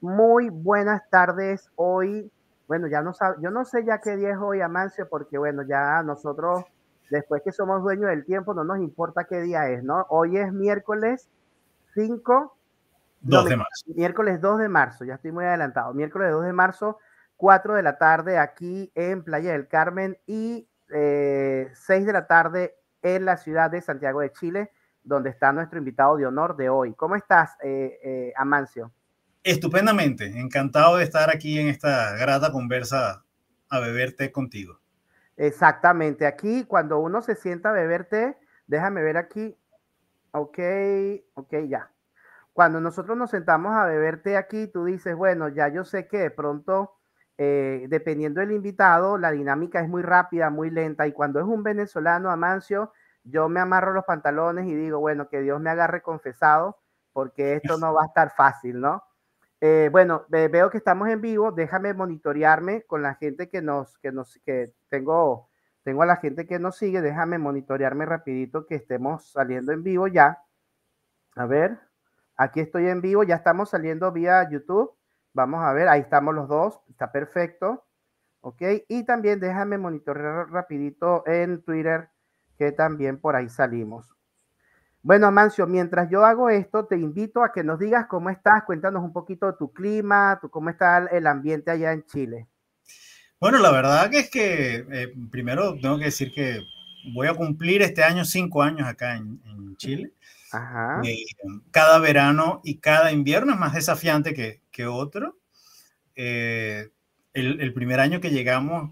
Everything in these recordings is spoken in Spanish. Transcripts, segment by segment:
Muy buenas tardes. Hoy, bueno, ya no sabe, yo no sé ya qué día es hoy, Amancio, porque bueno, ya nosotros, después que somos dueños del tiempo, no nos importa qué día es, ¿no? Hoy es miércoles 5. 2 de marzo. Miércoles 2 de marzo, ya estoy muy adelantado. Miércoles 2 de marzo, 4 de la tarde aquí en Playa del Carmen y eh, 6 de la tarde en la ciudad de Santiago de Chile donde está nuestro invitado de honor de hoy. ¿Cómo estás, eh, eh, Amancio? Estupendamente, encantado de estar aquí en esta grata conversa a beber té contigo. Exactamente, aquí cuando uno se sienta a beber té, déjame ver aquí, ok, ok, ya. Cuando nosotros nos sentamos a beber té aquí, tú dices, bueno, ya yo sé que de pronto, eh, dependiendo del invitado, la dinámica es muy rápida, muy lenta, y cuando es un venezolano, Amancio, yo me amarro los pantalones y digo, bueno, que Dios me agarre confesado, porque esto no va a estar fácil, ¿no? Eh, bueno, veo que estamos en vivo, déjame monitorearme con la gente que nos, que nos, que tengo, tengo a la gente que nos sigue, déjame monitorearme rapidito que estemos saliendo en vivo ya. A ver, aquí estoy en vivo, ya estamos saliendo vía YouTube. Vamos a ver, ahí estamos los dos, está perfecto. Ok, y también déjame monitorear rapidito en Twitter que también por ahí salimos. Bueno, Amancio, mientras yo hago esto, te invito a que nos digas cómo estás, cuéntanos un poquito de tu clima, cómo está el ambiente allá en Chile. Bueno, la verdad que es que eh, primero tengo que decir que voy a cumplir este año cinco años acá en, Chile. Ajá. Eh, cada verano y cada invierno es más desafiante que, que otro. Eh, el, el, primer año que llegamos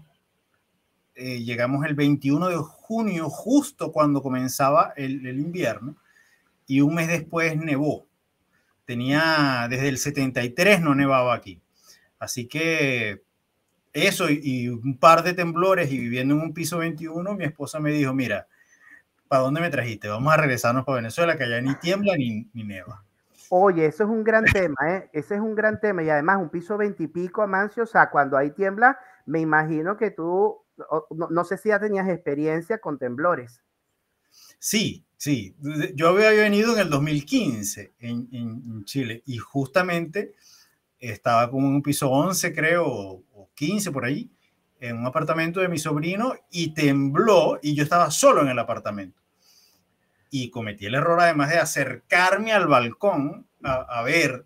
eh, llegamos el 21 de junio, justo cuando comenzaba el, invierno, y un mes después nevó. Tenía, desde el 73 no nevaba aquí. Así que eso y, un par de temblores y viviendo en un piso 21, mi esposa me dijo, mira, ¿para dónde me trajiste? Vamos a regresarnos para Venezuela, que allá ni tiembla ni, ni neva. Oye, eso es un gran tema, ¿eh? Ese es un gran tema. Y además, un piso 20 y pico, Amancio, o sea, cuando hay tiembla, me imagino que tú no, sé si ya tenías experiencia con temblores. Sí, sí. Yo había venido en el 2015 en, Chile y justamente estaba con un piso 11, creo, o 15 por ahí, en un apartamento de mi sobrino y tembló y yo estaba solo en el apartamento. Y cometí el error además de acercarme al balcón a ver.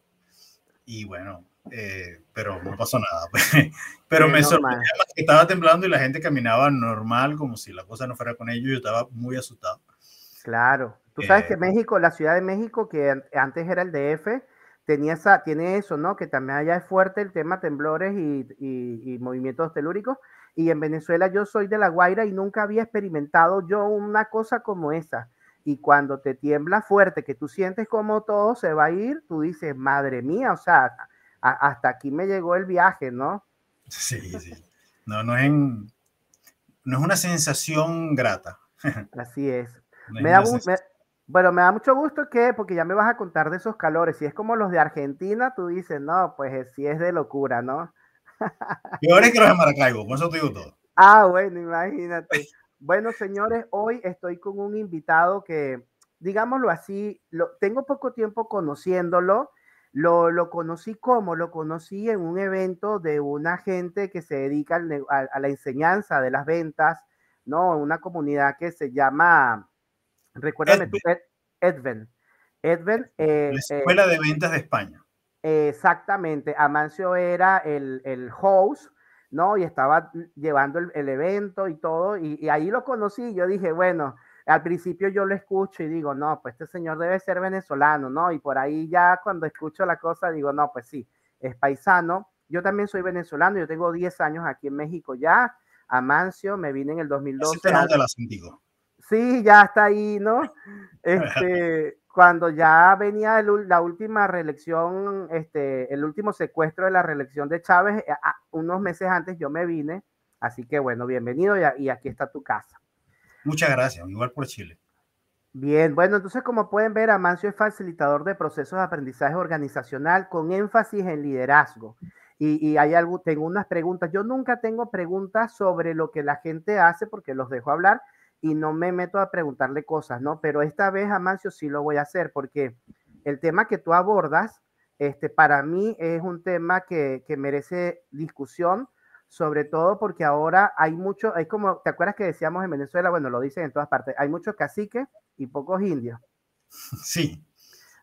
Y bueno, eh, pero no pasó nada. pero me sorprendió que estaba temblando y la gente caminaba normal, como si la cosa no fuera con ellos. Yo estaba muy asustado. Claro. Tú sabes que eh, México, la Ciudad de México, que antes era el DF, tenía esa, tiene eso, ¿no? Que también allá es fuerte el tema temblores y, y, y, movimientos telúricos. Y en Venezuela yo soy de La Guaira y nunca había experimentado yo una cosa como esa. Y cuando te tiembla fuerte, que tú sientes como todo se va a ir, tú dices, madre mía, o sea, hasta aquí me llegó el viaje, ¿no? Sí, sí. No, no es, no es una sensación grata. Así es. me da, bueno, me da mucho gusto que, porque ya me vas a contar de esos calores, si es como los de Argentina, tú dices, no, pues sí es de locura, ¿no? Peores que los de Maracaibo, por eso te digo todo. Ah, bueno, imagínate. Bueno, señores, hoy estoy con un invitado que, digámoslo así, lo, tengo poco tiempo conociéndolo, lo, conocí como, lo conocí en un evento de una gente que se dedica a, la enseñanza de las ventas, ¿no? Una comunidad que se llama, recuérdame tú, Edven. Edven. Eh, la eh, Escuela de Ventas de España. Exactamente. Amancio era el, el host, ¿no? Y estaba llevando el, evento y todo, y, y, ahí lo conocí. Yo dije, bueno, al principio yo lo escucho y digo, no, pues este señor debe ser venezolano, ¿no? Y por ahí ya cuando escucho la cosa digo, no, pues sí, es paisano. Yo también soy venezolano, yo tengo 10 años aquí en México ya. Amancio, me vine en el 2012. Sí, ya está ahí, ¿no? Este, cuando ya venía la última reelección, este, el último secuestro de la reelección de Chávez, eh, unos meses antes yo me vine. Así que bueno, bienvenido y aquí está tu casa. Muchas gracias, igual por Chile. Bien, bueno, entonces como pueden ver, Amancio es facilitador de procesos de aprendizaje organizacional con énfasis en liderazgo. Y, hay algo, tengo unas preguntas. Yo nunca tengo preguntas sobre lo que la gente hace porque los dejo hablar y no me meto a preguntarle cosas, ¿no? Pero esta vez, Amancio, sí lo voy a hacer porque el tema que tú abordas Este, para mí es un tema que, que merece discusión, sobre todo porque ahora hay mucho, hay como, ¿te acuerdas que decíamos en Venezuela? Bueno, lo dicen en todas partes, hay muchos caciques y pocos indios. Sí.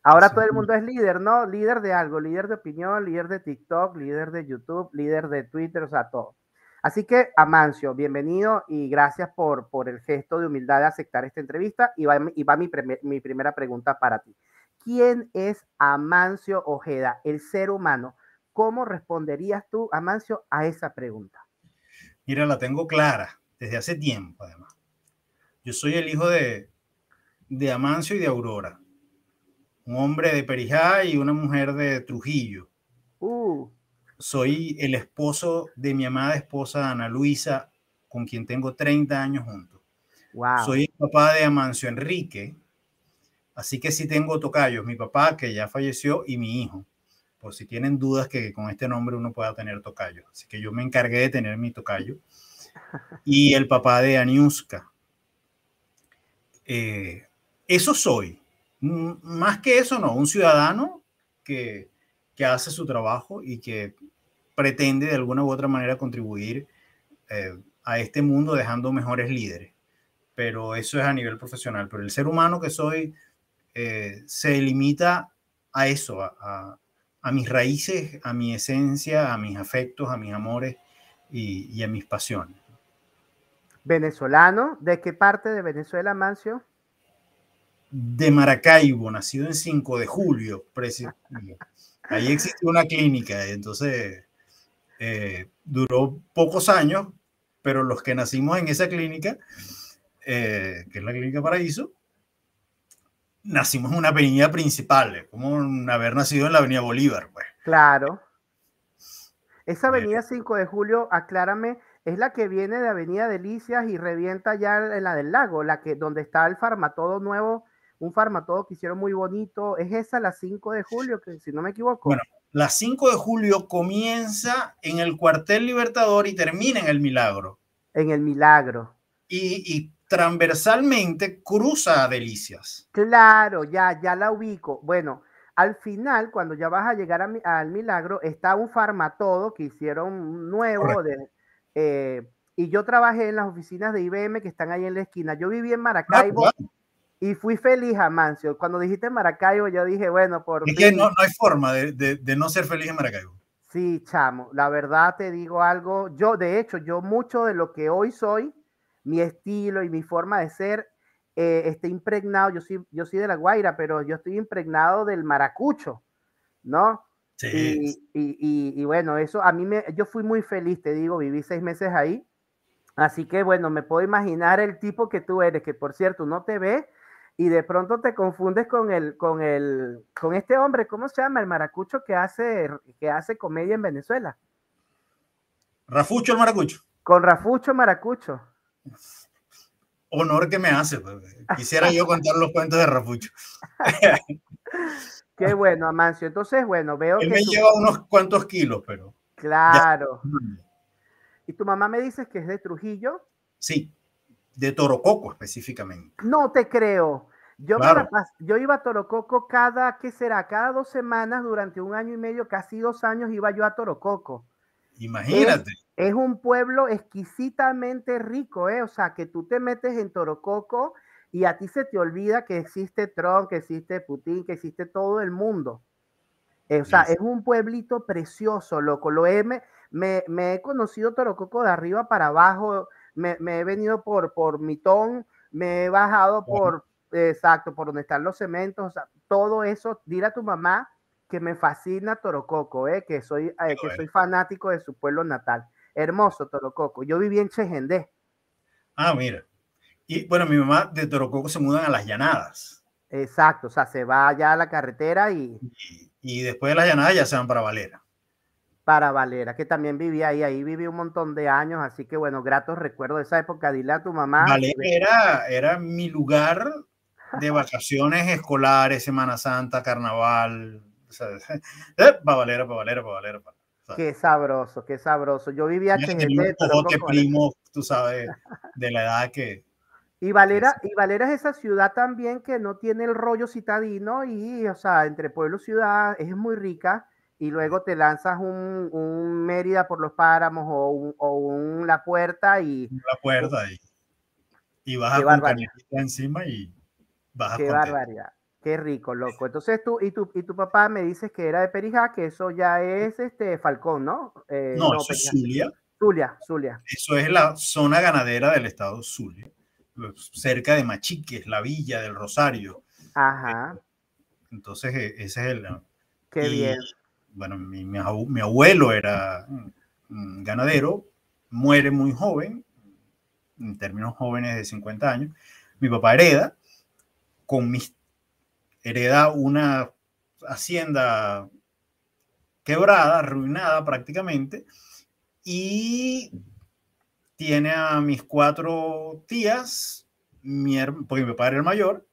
Ahora todo el mundo es líder, ¿no? Líder de algo, líder de opinión, líder de TikTok, líder de YouTube, líder de Twitter, o sea, todo. Así que, Amancio, bienvenido y gracias por, por el gesto de humildad de aceptar esta entrevista. Y va, y va mi, mi primera pregunta para ti. ¿Quién es Amancio Ojeda, el ser humano? ¿Cómo responderías tú, Amancio, a esa pregunta? Mira, la tengo clara desde hace tiempo, además. Yo soy el hijo de, de Amancio y de Aurora un hombre de Perijá y una mujer de Trujillo. Uh. Soy el esposo de mi amada esposa Ana Luisa, con quien tengo 30 años juntos. Soy el papá de Amancio Enrique, así que sí tengo tocayos, mi papá que ya falleció y mi hijo, por si tienen dudas que con este nombre uno pueda tener tocayos. Así que yo me encargué de tener mi tocayo. Y el papá de Aniuska. Eh, eso soy. Más que eso, no, un ciudadano que, hace su trabajo y que pretende de alguna u otra manera contribuir eh, a este mundo dejando mejores líderes. Pero eso es a nivel profesional. Pero el ser humano que soy eh, se limita a eso, a, mis raíces, a mi esencia, a mis afectos, a mis amores y, y a mis pasiones. ¿Venezolano? ¿De qué parte de Venezuela, Mancio? de Maracaibo, nacido en 5 de julio. Ahí existe una clínica, entonces eh, duró pocos años, pero los que nacimos en esa clínica, eh, que es la Clínica Paraíso, nacimos en una avenida principal, como haber nacido en la Avenida Bolívar. Pues. Claro. Esa eh, avenida 5 de julio, aclárame, es la que viene de Avenida Delicias y revienta ya en la del lago, la que donde está el farmatodo nuevo un farmatodo que hicieron muy bonito. ¿Es esa la 5 de julio, que si no me equivoco? Bueno, la 5 de julio comienza en el cuartel Libertador y termina en el Milagro. En el Milagro. Y, transversalmente cruza a Delicias. Claro, ya, ya la ubico. Bueno, al final, cuando ya vas a llegar al Milagro, está un farmatodo que hicieron nuevo. De, eh, y yo trabajé en las oficinas de IBM que están ahí en la esquina. Yo viví en Maracaibo. Ah, y fui feliz, Amancio. Cuando dijiste Maracaibo, yo dije, bueno, por. Es que no, hay forma de, no ser feliz en Maracaibo. Sí, chamo, la verdad te digo algo. Yo, de hecho, yo mucho de lo que hoy soy, mi estilo y mi forma de ser, eh, está impregnado. Yo soy, yo soy de La Guaira, pero yo estoy impregnado del maracucho, ¿no? Sí. Y, y, bueno, eso a mí me. Yo fui muy feliz, te digo, viví seis meses ahí. Así que bueno, me puedo imaginar el tipo que tú eres, que por cierto no te ve, y de pronto te confundes con el, con el, con este hombre, ¿cómo se llama? El maracucho que hace, que hace comedia en Venezuela. Rafucho el maracucho. Con Rafucho Maracucho. Honor que me hace. Pues. Quisiera yo contar los cuentos de Rafucho. Qué bueno, Amancio. Entonces, bueno, veo Él me lleva unos cuantos kilos, pero. Claro. ¿Y tu mamá me dices que es de Trujillo? Sí de Torococo específicamente. No te creo. Yo, yo iba a Torococo cada, ¿qué será? Cada dos semanas durante un año y medio, casi dos años iba yo a Torococo. Imagínate. Es, un pueblo exquisitamente rico, ¿eh? O sea, que tú te metes en Torococo y a ti se te olvida que existe Trump, que existe Putin, que existe todo el mundo. Eh, o sea, es un pueblito precioso, loco. Lo he, me, me he conocido Torococo de arriba para abajo me, he venido por, por Mitón, me he bajado por, exacto, por donde están los cementos, o sea, todo eso, dile a tu mamá que me fascina Torococo, eh, que, soy, eh, que soy fanático de su pueblo natal. Hermoso Torococo. Yo viví en Chegendé. Ah, mira. Y bueno, mi mamá de Torococo se mudan a las llanadas. Exacto, o sea, se va allá a la carretera y... y... Y, después de las llanadas ya se van para Valera para Valera, que también vivía ahí, ahí viví un montón de años, así que bueno, gratos recuerdos de esa época. Dile a tu mamá. Valera era, mi lugar de vacaciones escolares, Semana Santa, Carnaval. Eh, para Valera, para Valera, para Valera. Qué sabroso, qué sabroso. Yo vivía en el primo, tú sabes, de la edad que, Y Valera, y Valera es esa ciudad también que no tiene el rollo citadino y, o sea, entre pueblo y ciudad es muy rica. Y luego te lanzas un, un Mérida por los páramos o un, o un La Puerta y... La Puerta y, y vas a encima y vas Qué barbaridad. Qué rico, loco. Entonces tú y tu, y tu papá me dices que era de Perijá, que eso ya es este Falcón, ¿no? Eh, no, eso es Zulia. Zulia, Zulia. Eso es la zona ganadera del estado Zulia, cerca de Machiques, la villa del Rosario. Ajá. Entonces, e, ese es el... Qué bien. Bueno, mi, mi, abuelo era ganadero, muere muy joven, en términos jóvenes de 50 años. Mi papá hereda, con mis hereda una hacienda quebrada, arruinada prácticamente, y tiene a mis cuatro tías, mi, porque mi padre era el mayor,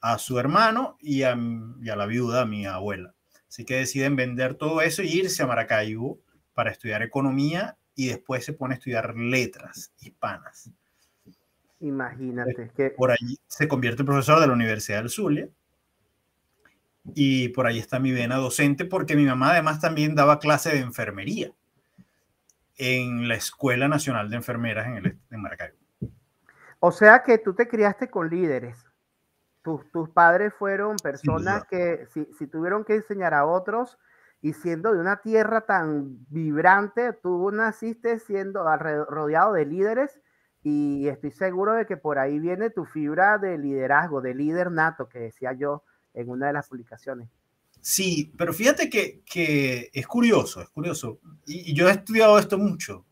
a su hermano y a, la viuda, mi abuela. Así que deciden vender todo eso y irse a Maracaibo para estudiar economía y después se pone a estudiar letras hispanas. Imagínate que... Por allí se convierte en profesor de la Universidad del Zulia y por ahí está mi vena docente porque mi mamá además también daba clase de enfermería en la Escuela Nacional de Enfermeras en, el, en Maracaibo. O sea que tú te criaste con líderes. Tus, tus padres fueron personas que si, si, tuvieron que enseñar a otros y siendo de una tierra tan vibrante, tú naciste siendo rodeado de líderes y estoy seguro de que por ahí viene tu fibra de liderazgo, de líder nato, que decía yo en una de las publicaciones. Sí, pero fíjate que, que es curioso, es curioso. Y, yo he estudiado esto mucho,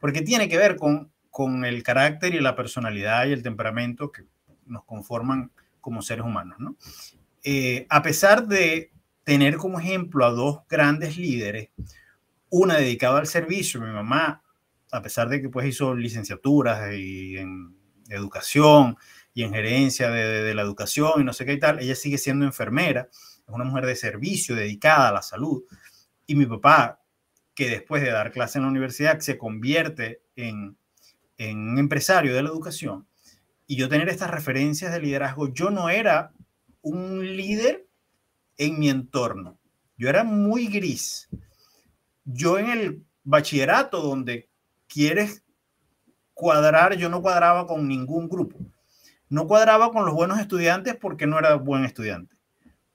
porque tiene que ver con, con el carácter y la personalidad y el temperamento que nos conforman como seres humanos, ¿no? Eh, a pesar de tener como ejemplo a dos grandes líderes, una dedicada al servicio, mi mamá, a pesar de que pues hizo licenciaturas y en educación y en gerencia de, la educación y no sé qué y tal, ella sigue siendo enfermera, es una mujer de servicio dedicada a la salud. Y mi papá, que después de dar clase en la universidad se convierte en, en un empresario de la educación, y yo tener estas referencias de liderazgo, yo no era un líder en mi entorno. Yo era muy gris. Yo en el bachillerato donde quieres cuadrar, yo no cuadraba con ningún grupo. No cuadraba con los buenos estudiantes porque no era buen estudiante.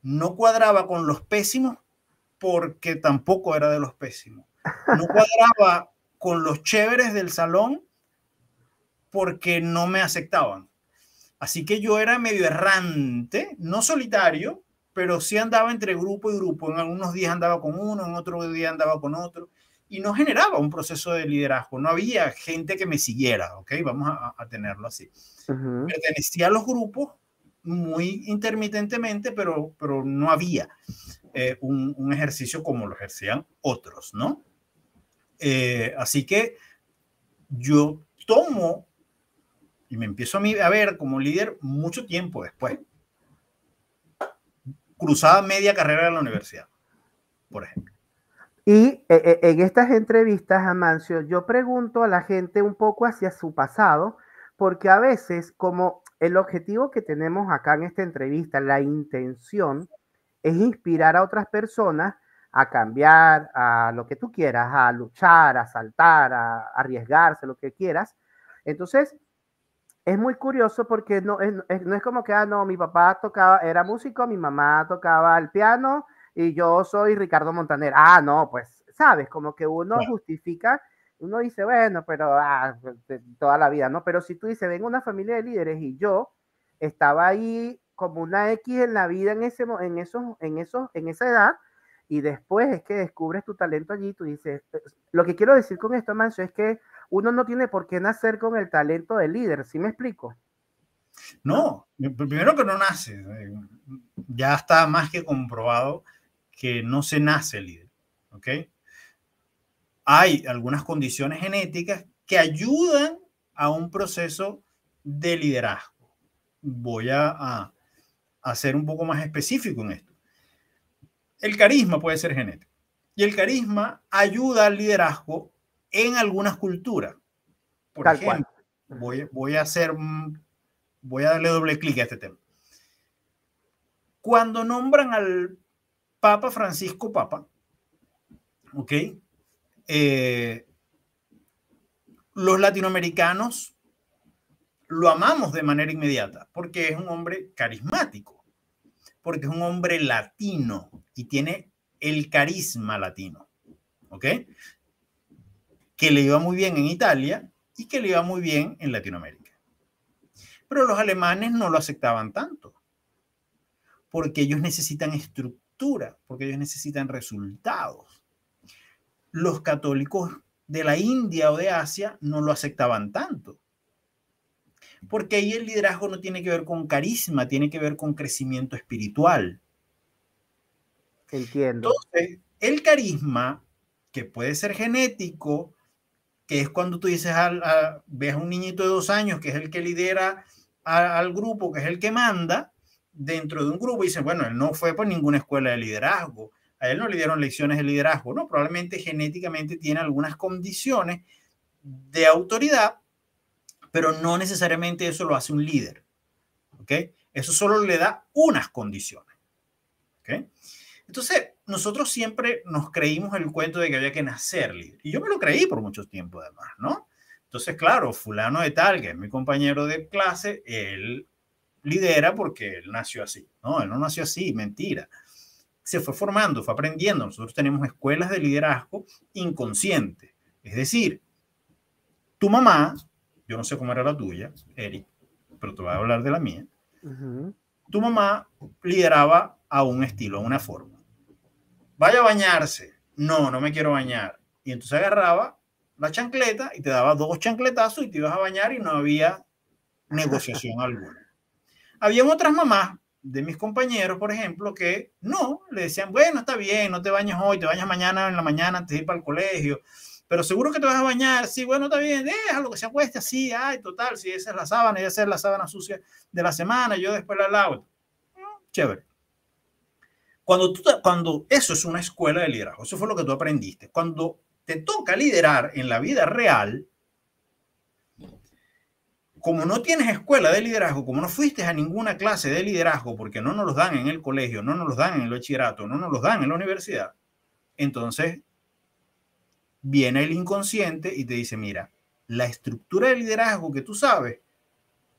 No cuadraba con los pésimos porque tampoco era de los pésimos. No cuadraba con los chéveres del salón porque no me aceptaban. Así que yo era medio errante, no solitario, pero sí andaba entre grupo y grupo. En algunos días andaba con uno, en otro día andaba con otro y no generaba un proceso de liderazgo. No había gente que me siguiera, ¿ok? Vamos a, tenerlo así. Pertenecía a los grupos muy intermitentemente, pero, pero no había eh, un, ejercicio como lo ejercían otros, ¿no? Eh, así que yo tomo y me empiezo a, mí a ver como líder mucho tiempo después. Cruzada media carrera de la universidad, por ejemplo. Y eh, en estas entrevistas, Amancio, yo pregunto a la gente un poco hacia su pasado, porque a veces, como el objetivo que tenemos acá en esta entrevista, la intención es inspirar a otras personas a cambiar, a lo que tú quieras, a luchar, a saltar, a, arriesgarse, lo que quieras. Entonces, es muy curioso porque no es, no es como que, ah, no, mi papá tocaba, era músico, mi mamá tocaba el piano, y yo soy Ricardo Montaner. Ah, no, pues, sabes, como que uno justifica, uno dice, bueno, pero ah, toda la vida, ¿no? Pero si tú dices, vengo una familia de líderes y yo estaba ahí como una X en la vida en, ese, en, esos, en, esos, en esa edad, y después es que descubres tu talento allí, tú dices, eh, lo que quiero decir con esto, Manso, es que uno no tiene por qué nacer con el talento de líder, ¿sí me explico? No, primero que no nace, eh, ya está más que comprobado que no se nace líder, ¿ok? Hay algunas condiciones genéticas que ayudan a un proceso de liderazgo. Voy a, a, ser un poco más específico en esto. El carisma puede ser genético y el carisma ayuda al liderazgo en algunas culturas. Por ejemplo, voy, voy, a ser voy a darle doble clic a este tema. Cuando nombran al Papa Francisco Papa, ¿ok? Eh, los latinoamericanos lo amamos de manera inmediata porque es un hombre carismático, porque es un hombre latino y tiene el carisma latino, ¿ok? Que le iba muy bien en Italia y que le iba muy bien en Latinoamérica. Pero los alemanes no lo aceptaban tanto, porque ellos necesitan estructura, porque ellos necesitan resultados. Los católicos de la India o de Asia no lo aceptaban tanto, porque ahí el liderazgo no tiene que ver con carisma, tiene que ver con crecimiento espiritual. Entiendo. Entonces, el carisma, que puede ser genético, que es cuando tú dices, a, ves a un niñito de dos años que es el que lidera al grupo, que es el que manda dentro de un grupo, y dices, bueno, él no fue por ninguna escuela de liderazgo, a él no le dieron lecciones de liderazgo, no, probablemente genéticamente tiene algunas condiciones de autoridad, pero no necesariamente eso lo hace un líder, ¿ok? Eso solo le da unas condiciones, ¿ok? Entonces, nosotros siempre nos creímos el cuento de que había que nacer líder. Y yo me lo creí por mucho tiempo, además, ¿no? Entonces, claro, fulano de tal, que es mi compañero de clase, él lidera porque él nació así. No, él no nació así, mentira. Se fue formando, fue aprendiendo. Nosotros tenemos escuelas de liderazgo inconsciente. Es decir, tu mamá, yo no sé cómo era la tuya, Eric, pero te voy a hablar de la mía. Tu mamá lideraba a un estilo, a una forma vaya a bañarse. No, no me quiero bañar. Y entonces agarraba la chancleta y te daba dos chancletazos y te ibas a bañar y no había negociación alguna. Habían otras mamás de mis compañeros, por ejemplo, que no, le decían, bueno, está bien, no te bañes hoy, te bañas mañana en la mañana antes de ir para el colegio, pero seguro que te vas a bañar, sí, bueno, está bien, déjalo que se acueste así, ay, total, si esa es la sábana, esa es la sábana sucia de la semana, yo después la lavo. Chévere. Cuando, tú, cuando eso es una escuela de liderazgo, eso fue lo que tú aprendiste. Cuando te toca liderar en la vida real, como no tienes escuela de liderazgo, como no fuiste a ninguna clase de liderazgo, porque no nos los dan en el colegio, no nos los dan en el bachillerato, no nos los dan en la universidad, entonces viene el inconsciente y te dice, mira, la estructura de liderazgo que tú sabes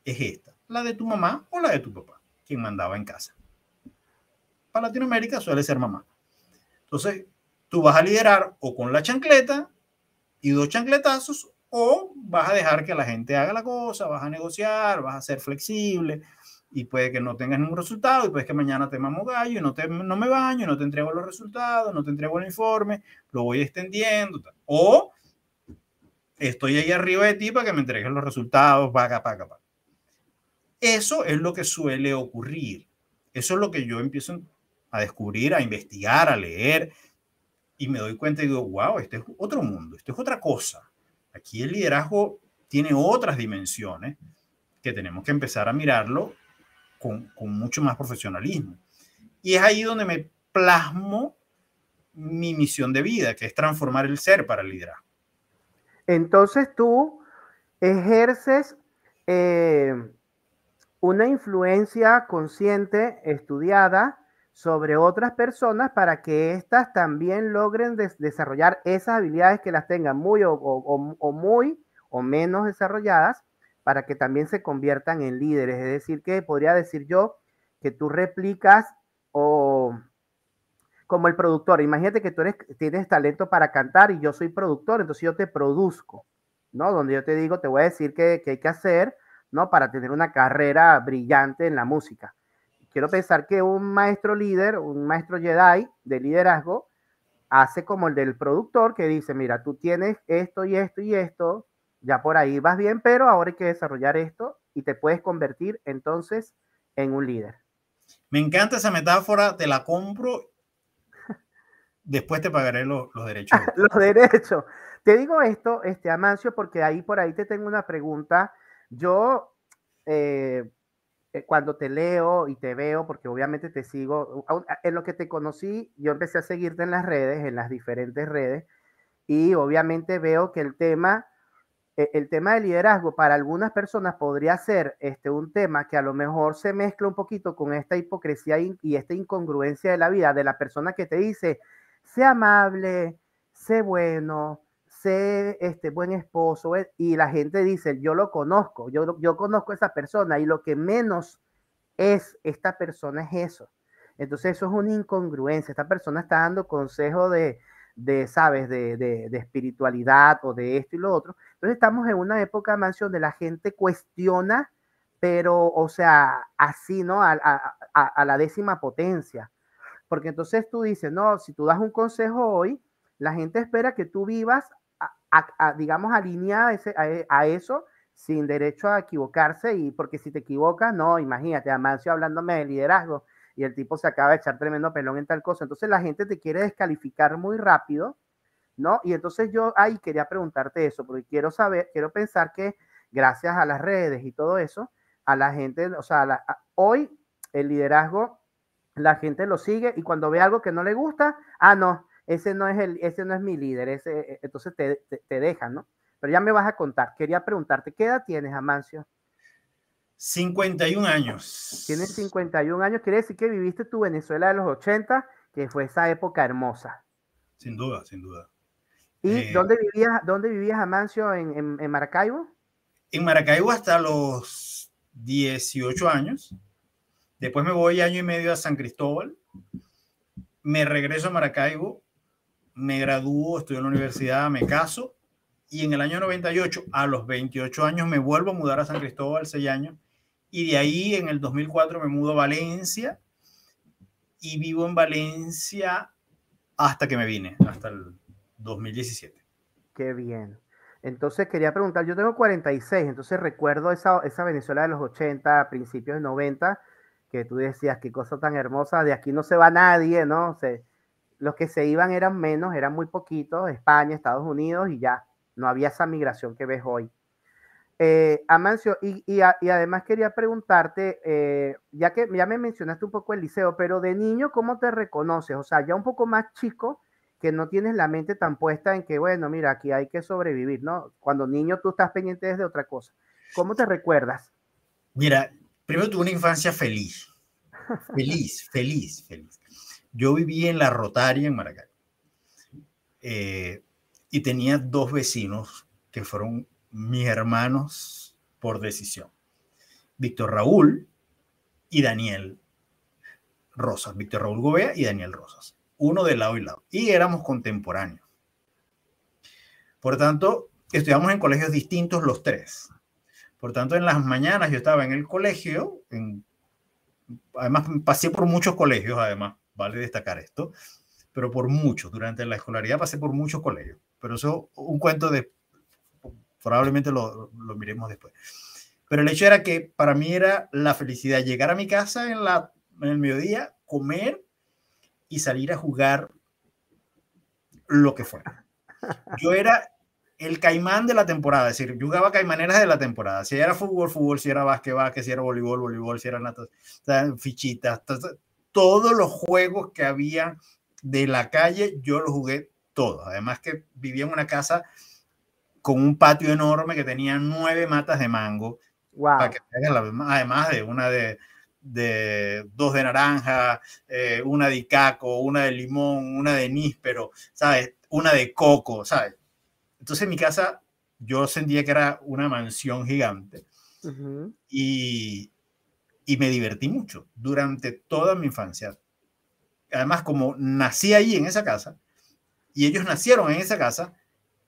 es esta, la de tu mamá o la de tu papá, quien mandaba en casa. Latinoamérica suele ser mamá. Entonces, tú vas a liderar o con la chancleta y dos chancletazos o vas a dejar que la gente haga la cosa, vas a negociar, vas a ser flexible y puede que no tengas ningún resultado y puede que mañana te mamo gallo y no, te, no me baño, no te entrego los resultados, no te entrego el informe, lo voy extendiendo. O estoy ahí arriba de ti para que me entregues los resultados, paga, paga, paga. Eso es lo que suele ocurrir. Eso es lo que yo empiezo a descubrir, a investigar, a leer, y me doy cuenta y digo, wow, este es otro mundo, esto es otra cosa. Aquí el liderazgo tiene otras dimensiones que tenemos que empezar a mirarlo con, con mucho más profesionalismo. Y es ahí donde me plasmo mi misión de vida, que es transformar el ser para el liderazgo. Entonces tú ejerces eh, una influencia consciente, estudiada, sobre otras personas para que éstas también logren desarrollar esas habilidades que las tengan muy o, muy o menos desarrolladas para que también se conviertan en líderes. Es decir, que podría decir yo que tú replicas o como el productor. Imagínate que tú eres, tienes talento para cantar y yo soy productor, entonces yo te produzco, ¿no? Donde yo te digo, te voy a decir qué, qué hay que hacer, ¿no? Para tener una carrera brillante en la música quiero pensar que un maestro líder, un maestro Jedi de liderazgo, hace como el del productor que dice, mira, tú tienes esto y esto y esto, ya por ahí vas bien, pero ahora hay que desarrollar esto y te puedes convertir entonces en un líder. Me encanta esa metáfora, te la compro, después te pagaré los, derechos. los derechos. Te digo esto, este Amancio, porque ahí por ahí te tengo una pregunta. Yo, eh, cuando te leo y te veo, porque obviamente te sigo, en lo que te conocí, yo empecé a seguirte en las redes, en las diferentes redes, y obviamente veo que el tema e, el tema del liderazgo para algunas personas podría ser este, un tema que a lo mejor se mezcla un poquito con esta hipocresía y esta incongruencia de la vida de la persona que te dice, sé amable, sé bueno, este, buen esposo, eh, y la gente dice, yo lo conozco, yo, yo conozco a esa persona y lo que menos es esta persona es eso. Entonces eso es una incongruencia. Esta persona está dando consejo de, de ¿sabes?, de, de, espiritualidad o de esto y lo otro. Entonces estamos en una época, Mansión, donde la gente cuestiona, pero, o sea, así, ¿no? A, a, la décima potencia. Porque entonces tú dices, no, si tú das un consejo hoy, la gente espera que tú vivas, digamos, alineada a, eso, sin derecho a equivocarse, y porque si te equivocas, no, imagínate, Amancio hablándome de liderazgo, y el tipo se acaba de echar tremendo pelón en tal cosa. Entonces la gente te quiere descalificar muy rápido, ¿no? Y entonces yo ahí quería preguntarte eso, porque quiero saber, quiero pensar que gracias a las redes y todo eso, a la gente, o sea, hoy el liderazgo, la gente lo sigue y cuando ve algo que no le gusta, ah, no, ese no es, el, ese no es mi líder, ese, e, entonces te, te, te dejan, ¿no? Pero ya me vas a contar. Quería preguntarte, ¿qué edad tienes, Amancio? 51 años. Tienes 51 años, quiere decir que viviste tu Venezuela de los 80, que fue esa época hermosa. Sin duda, sin duda. ¿Y eh, dónde vivías, dónde vivías Amancio? ¿En, en, Maracaibo? En Maracaibo hasta los 18 años. Después me voy año y medio a San Cristóbal. Me regreso a Maracaibo. Me gradúo, estudio en la universidad, me caso. Y en el año 98, a los 28 años, me vuelvo a mudar a San Cristóbal, 6 años y de ahí en el 2004 me mudo a Valencia y vivo en Valencia hasta que me vine, hasta el 2017. Qué bien. Entonces quería preguntar, yo tengo 46, entonces recuerdo esa, esa Venezuela de los 80, principios de 90, que tú decías, qué cosa tan hermosa, de aquí no se va nadie, ¿no? Los que se iban eran menos, eran muy poquitos, España, Estados Unidos y ya, no había esa migración que ves hoy. Eh, Amancio, y, y, además quería preguntarte, eh, ya que ya me mencionaste un poco el liceo, pero de niño, ¿cómo te reconoces? O sea, ya un poco más chico, que no tienes la mente tan puesta en que, bueno, mira, aquí hay que sobrevivir, ¿no? Cuando niño tú estás pendiente de otra cosa. ¿Cómo te recuerdas? Mira, primero tuve una infancia feliz. Feliz, feliz, feliz. Yo viví en la Rotaria en Maracay. Eh, y tenía dos vecinos que fueron mis hermanos por decisión. Víctor Raúl y Daniel Rosas. Víctor Raúl Gobea y Daniel Rosas. Uno de lado y lado. Y éramos contemporáneos. Por tanto, estudiamos en colegios distintos los tres. Por tanto, en las mañanas yo estaba en el colegio, además pasé por muchos colegios, además, vale destacar esto, pero por muchos, durante la escolaridad pasé por muchos colegios. Pero eso, un cuento de probablemente lo, lo, miremos después. Pero el hecho era que para mí era la felicidad llegar a mi casa en, la, en el mediodía, comer y salir a jugar lo que fuera. Yo era el caimán de la temporada, es decir, jugaba caimaneras de la temporada. Si era fútbol, fútbol, si era básquet, básquet, si era voleibol, voleibol, si era natación, fichitas, todos los juegos que había de la calle, yo los jugué todos. Además que vivía en una casa con un patio enorme que tenía nueve matas de mango. además de una de, de, dos de naranja, eh, una de icaco, una de limón, una de níspero, ¿sabes? Una de coco, ¿sabes? Entonces en mi casa yo sentía que era una mansión gigante y, y me divertí mucho durante toda mi infancia. Además, como nací ahí en esa casa y ellos nacieron en esa casa,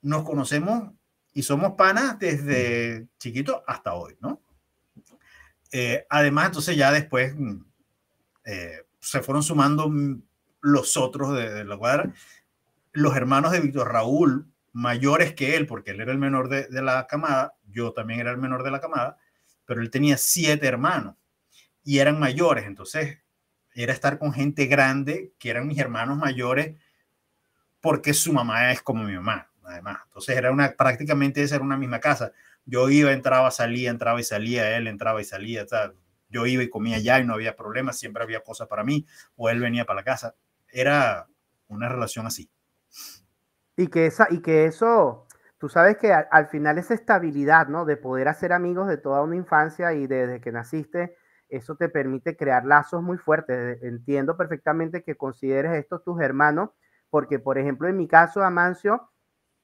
nos conocemos y somos panas desde chiquito hasta hoy, ¿no? Eh, además, entonces ya después mm, eh, se fueron sumando mm, los otros de, la cuadra, los hermanos de Víctor Raúl, mayores que él, porque él era el menor de, de, la camada, yo también era el menor de la camada, pero él tenía siete hermanos y eran mayores, entonces era estar con gente grande, que eran mis hermanos mayores, porque su mamá es como mi mamá además. Entonces era una, prácticamente esa era una misma casa. Yo iba, entraba, salía, entraba y salía, él entraba y salía, yo iba y comía allá y no había problema, siempre había cosas para mí, o él venía para la casa. Era una relación así. Y que, esa, y que eso, tú sabes que al, final esa estabilidad, ¿no? De poder hacer amigos de toda una infancia y desde que naciste, eso te permite crear lazos muy fuertes. Entiendo perfectamente que consideres estos tus hermanos, porque por ejemplo en mi caso, Amancio,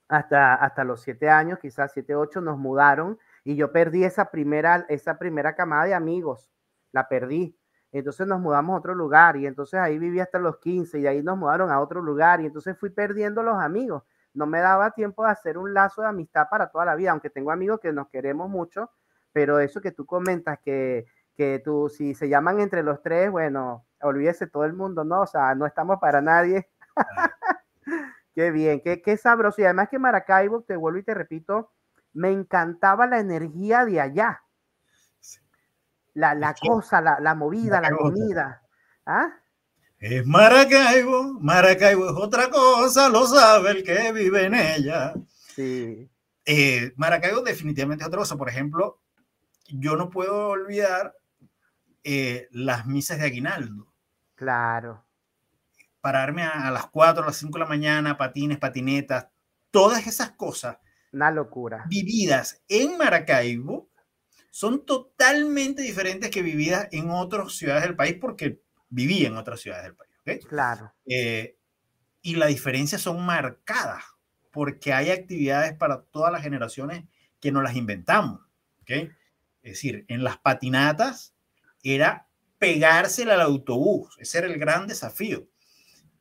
hasta, hasta los siete años, quizás siete, ocho, nos mudaron y yo perdí esa primera, esa primera camada de amigos, la perdí. Entonces nos mudamos a otro lugar y entonces ahí viví hasta los 15 y ahí nos mudaron a otro lugar y entonces fui perdiendo los amigos no me daba tiempo de hacer un lazo de amistad para toda la vida, aunque tengo amigos que nos queremos mucho, pero eso que tú comentas, que, que tú, si se llaman entre los tres, bueno, olvídese todo el mundo, ¿no? O sea, no estamos para nadie. qué bien, qué, qué sabroso. Y además que Maracaibo, te vuelvo y te repito, me encantaba la energía de allá. La, la cosa, la, la movida, la comida. ¿Ah? Es Maracaibo, Maracaibo es otra cosa, lo sabe el que vive en ella. Sí. Eh, Maracaibo definitivamente es otra cosa. Por ejemplo, yo no puedo olvidar eh, las misas de Aguinaldo. Claro. Pararme a, las 4, a las 5 de la mañana, patines, patinetas, todas esas cosas. Una locura. Vividas en Maracaibo son totalmente diferentes que vividas en otras ciudades del país porque vivía en otras ciudades del país. Claro. Eh, y las diferencias son marcadas porque hay actividades para todas las generaciones que no las inventamos. Es decir, en las patinatas era pegársela al autobús, ese era el gran desafío.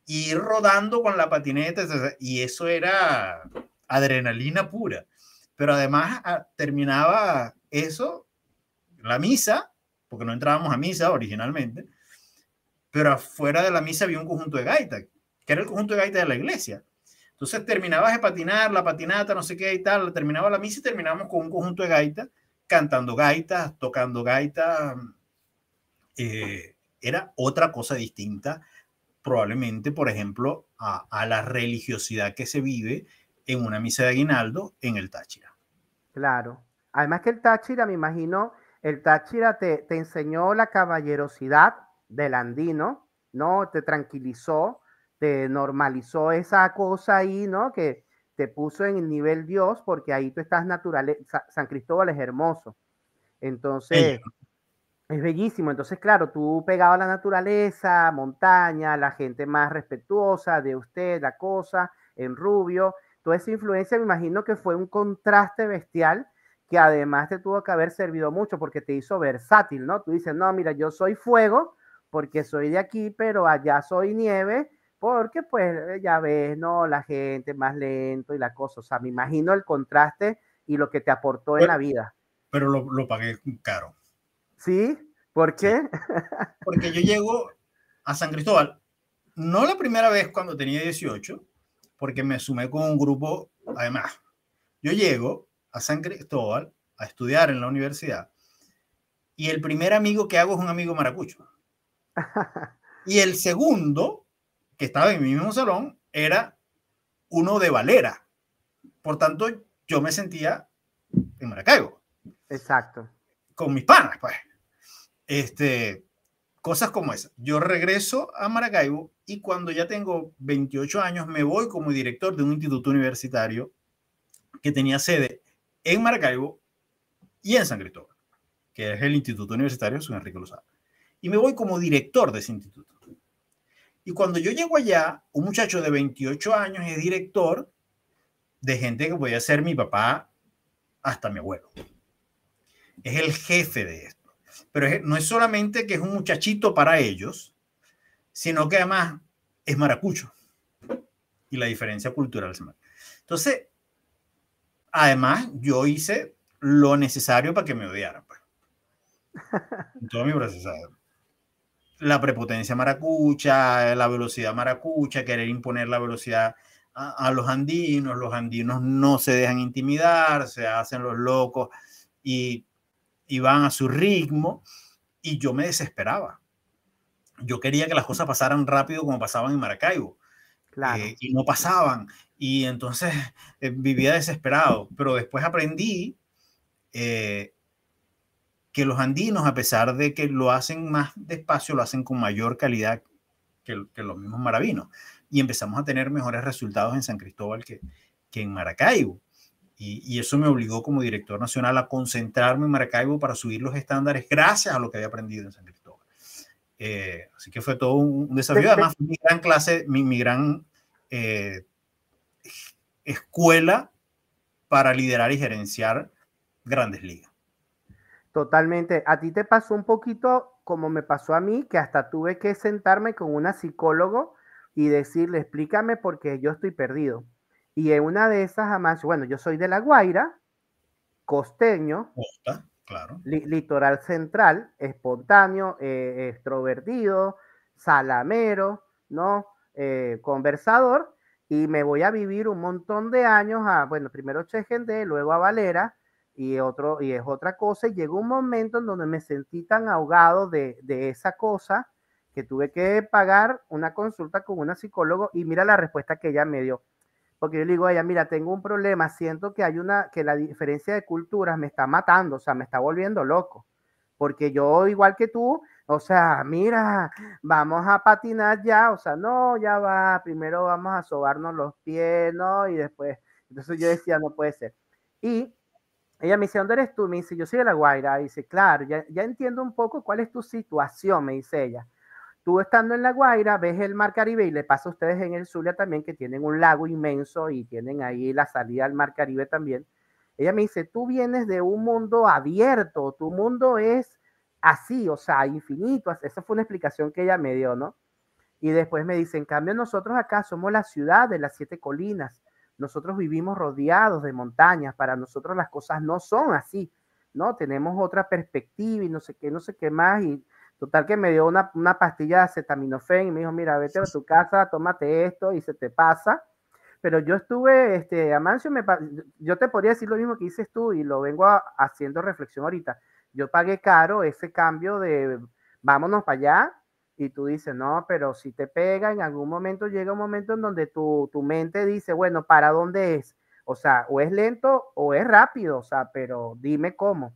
Ir rodando con la patineta, y eso era adrenalina pura. Pero además ah, terminaba eso, la misa, porque no entrábamos a misa originalmente, pero afuera de la misa había un conjunto de gaitas, que era el conjunto de gaitas de la iglesia. Entonces terminabas de patinar, la patinata, no sé qué y tal, terminaba la misa y terminamos con un conjunto de gaitas, cantando gaitas, tocando gaitas. Eh, era otra cosa distinta, probablemente, por ejemplo, a, a, la religiosidad que se vive en una misa de aguinaldo en el Táchira. Claro. Además que el Táchira, me imagino, el Táchira te, te enseñó la caballerosidad, del andino, ¿no? Te tranquilizó, te normalizó esa cosa ahí, ¿no? Que te puso en el nivel Dios, porque ahí tú estás natural. San Cristóbal es hermoso. Entonces, es bellísimo. Entonces, claro, tú pegabas la naturaleza, montaña, la gente más respetuosa de usted, la cosa, en rubio. Toda esa influencia, me imagino que fue un contraste bestial que además te tuvo que haber servido mucho porque te hizo versátil, ¿no? Tú dices, no, mira, yo soy fuego, porque soy de aquí, pero allá soy nieve, porque pues ya ves, ¿no? La gente más lento y la cosa, o sea, me imagino el contraste y lo que te aportó en la vida. Pero lo, pagué caro. ¿Sí? ¿Por qué? Porque yo llego a San Cristóbal, no la primera vez cuando tenía 18, porque me sumé con un grupo, además, yo llego a San Cristóbal a estudiar en la universidad y el primer amigo que hago es un amigo maracucho. y el segundo, que estaba en mi mismo salón, era uno de Valera. Por tanto, yo me sentía en Maracaibo. Exacto. Con mis panas, pues. Este, cosas como esa. Yo regreso a Maracaibo y cuando ya tengo 28 años me voy como director de un instituto universitario que tenía sede en Maracaibo y en San Cristóbal, que es el Instituto Universitario San Enrique Lozada y me voy como director de ese instituto. Y cuando yo llego allá, un muchacho de 28 años es director de gente que podía ser mi papá hasta mi abuelo. Es el jefe de esto. Pero no es solamente que es un muchachito para ellos, sino que además es maracucho. Y la diferencia cultural es Entonces, además, yo hice lo necesario para que me odiaran. Pues. Todo mi proceso la prepotencia maracucha, la velocidad maracucha, querer imponer la velocidad a, los andinos, los andinos no se dejan intimidar, se hacen los locos y, y van a su ritmo y yo me desesperaba. Yo quería que las cosas pasaran rápido como pasaban en Maracaibo. Claro. Eh, y no pasaban. Y entonces eh, vivía desesperado. Pero después aprendí eh, que los andinos, a pesar de que lo hacen más despacio, lo hacen con mayor calidad que, los mismos maravinos. Y empezamos a tener mejores resultados en San Cristóbal que, que en Maracaibo. Y, eso me obligó como director nacional a concentrarme en Maracaibo para subir los estándares gracias a lo que había aprendido en San Cristóbal. Eh, así que fue todo un, desafío. Además, mi gran clase, mi, gran eh, escuela para liderar y gerenciar grandes ligas. Totalmente. A ti te pasó un poquito como me pasó a mí, que hasta tuve que sentarme con una psicólogo y decirle, explícame porque yo estoy perdido. Y en una de esas, jamás, bueno, yo soy de La Guaira, costeño, claro. litoral central, espontáneo, eh, extrovertido, salamero, ¿no? Eh, conversador, y me voy a vivir un montón de años a, bueno, primero Chejendé, luego a Valera, y, otro, y es otra cosa, y llegó un momento en donde me sentí tan ahogado de, de esa cosa que tuve que pagar una consulta con una psicólogo y mira la respuesta que ella me dio porque yo le digo a ella, mira, tengo un problema, siento que hay una, que la diferencia de culturas me está matando, o sea, me está volviendo loco, porque yo igual que tú, o sea, mira, vamos a patinar ya, o sea, no, ya va, primero vamos a sobarnos los pies, ¿no? Y después, entonces yo decía, no puede ser. Y ella me dice, ¿dónde eres tú? Me dice, yo soy de La Guaira. Y dice, claro, ya, ya entiendo un poco cuál es tu situación, me dice ella tú estando en La Guaira, ves el mar Caribe y le pasa a ustedes en el Zulia también, que tienen un lago inmenso y tienen ahí la salida al mar Caribe también. Ella me dice, tú vienes de un mundo abierto, tu mundo es así, o sea, infinito. Esa fue una explicación que ella me dio, ¿no? Y después me dice, en cambio nosotros acá somos la ciudad de las siete colinas. Nosotros vivimos rodeados de montañas. Para nosotros las cosas no son así, ¿no? Tenemos otra perspectiva y no sé qué, no sé qué más. Total que me dio una, una pastilla de acetaminofén y me dijo, mira, vete a tu casa, tómate esto y se te pasa. Pero yo estuve, este, Amancio, me, yo te podría decir lo mismo que dices tú y lo vengo haciendo reflexión ahorita. Yo pagué caro ese cambio de vámonos para allá y tú dices, no, pero si te pega, en algún momento llega un momento en donde tu, tu mente dice, bueno, ¿para dónde es? O sea, o es lento o es rápido, o sea, pero dime cómo.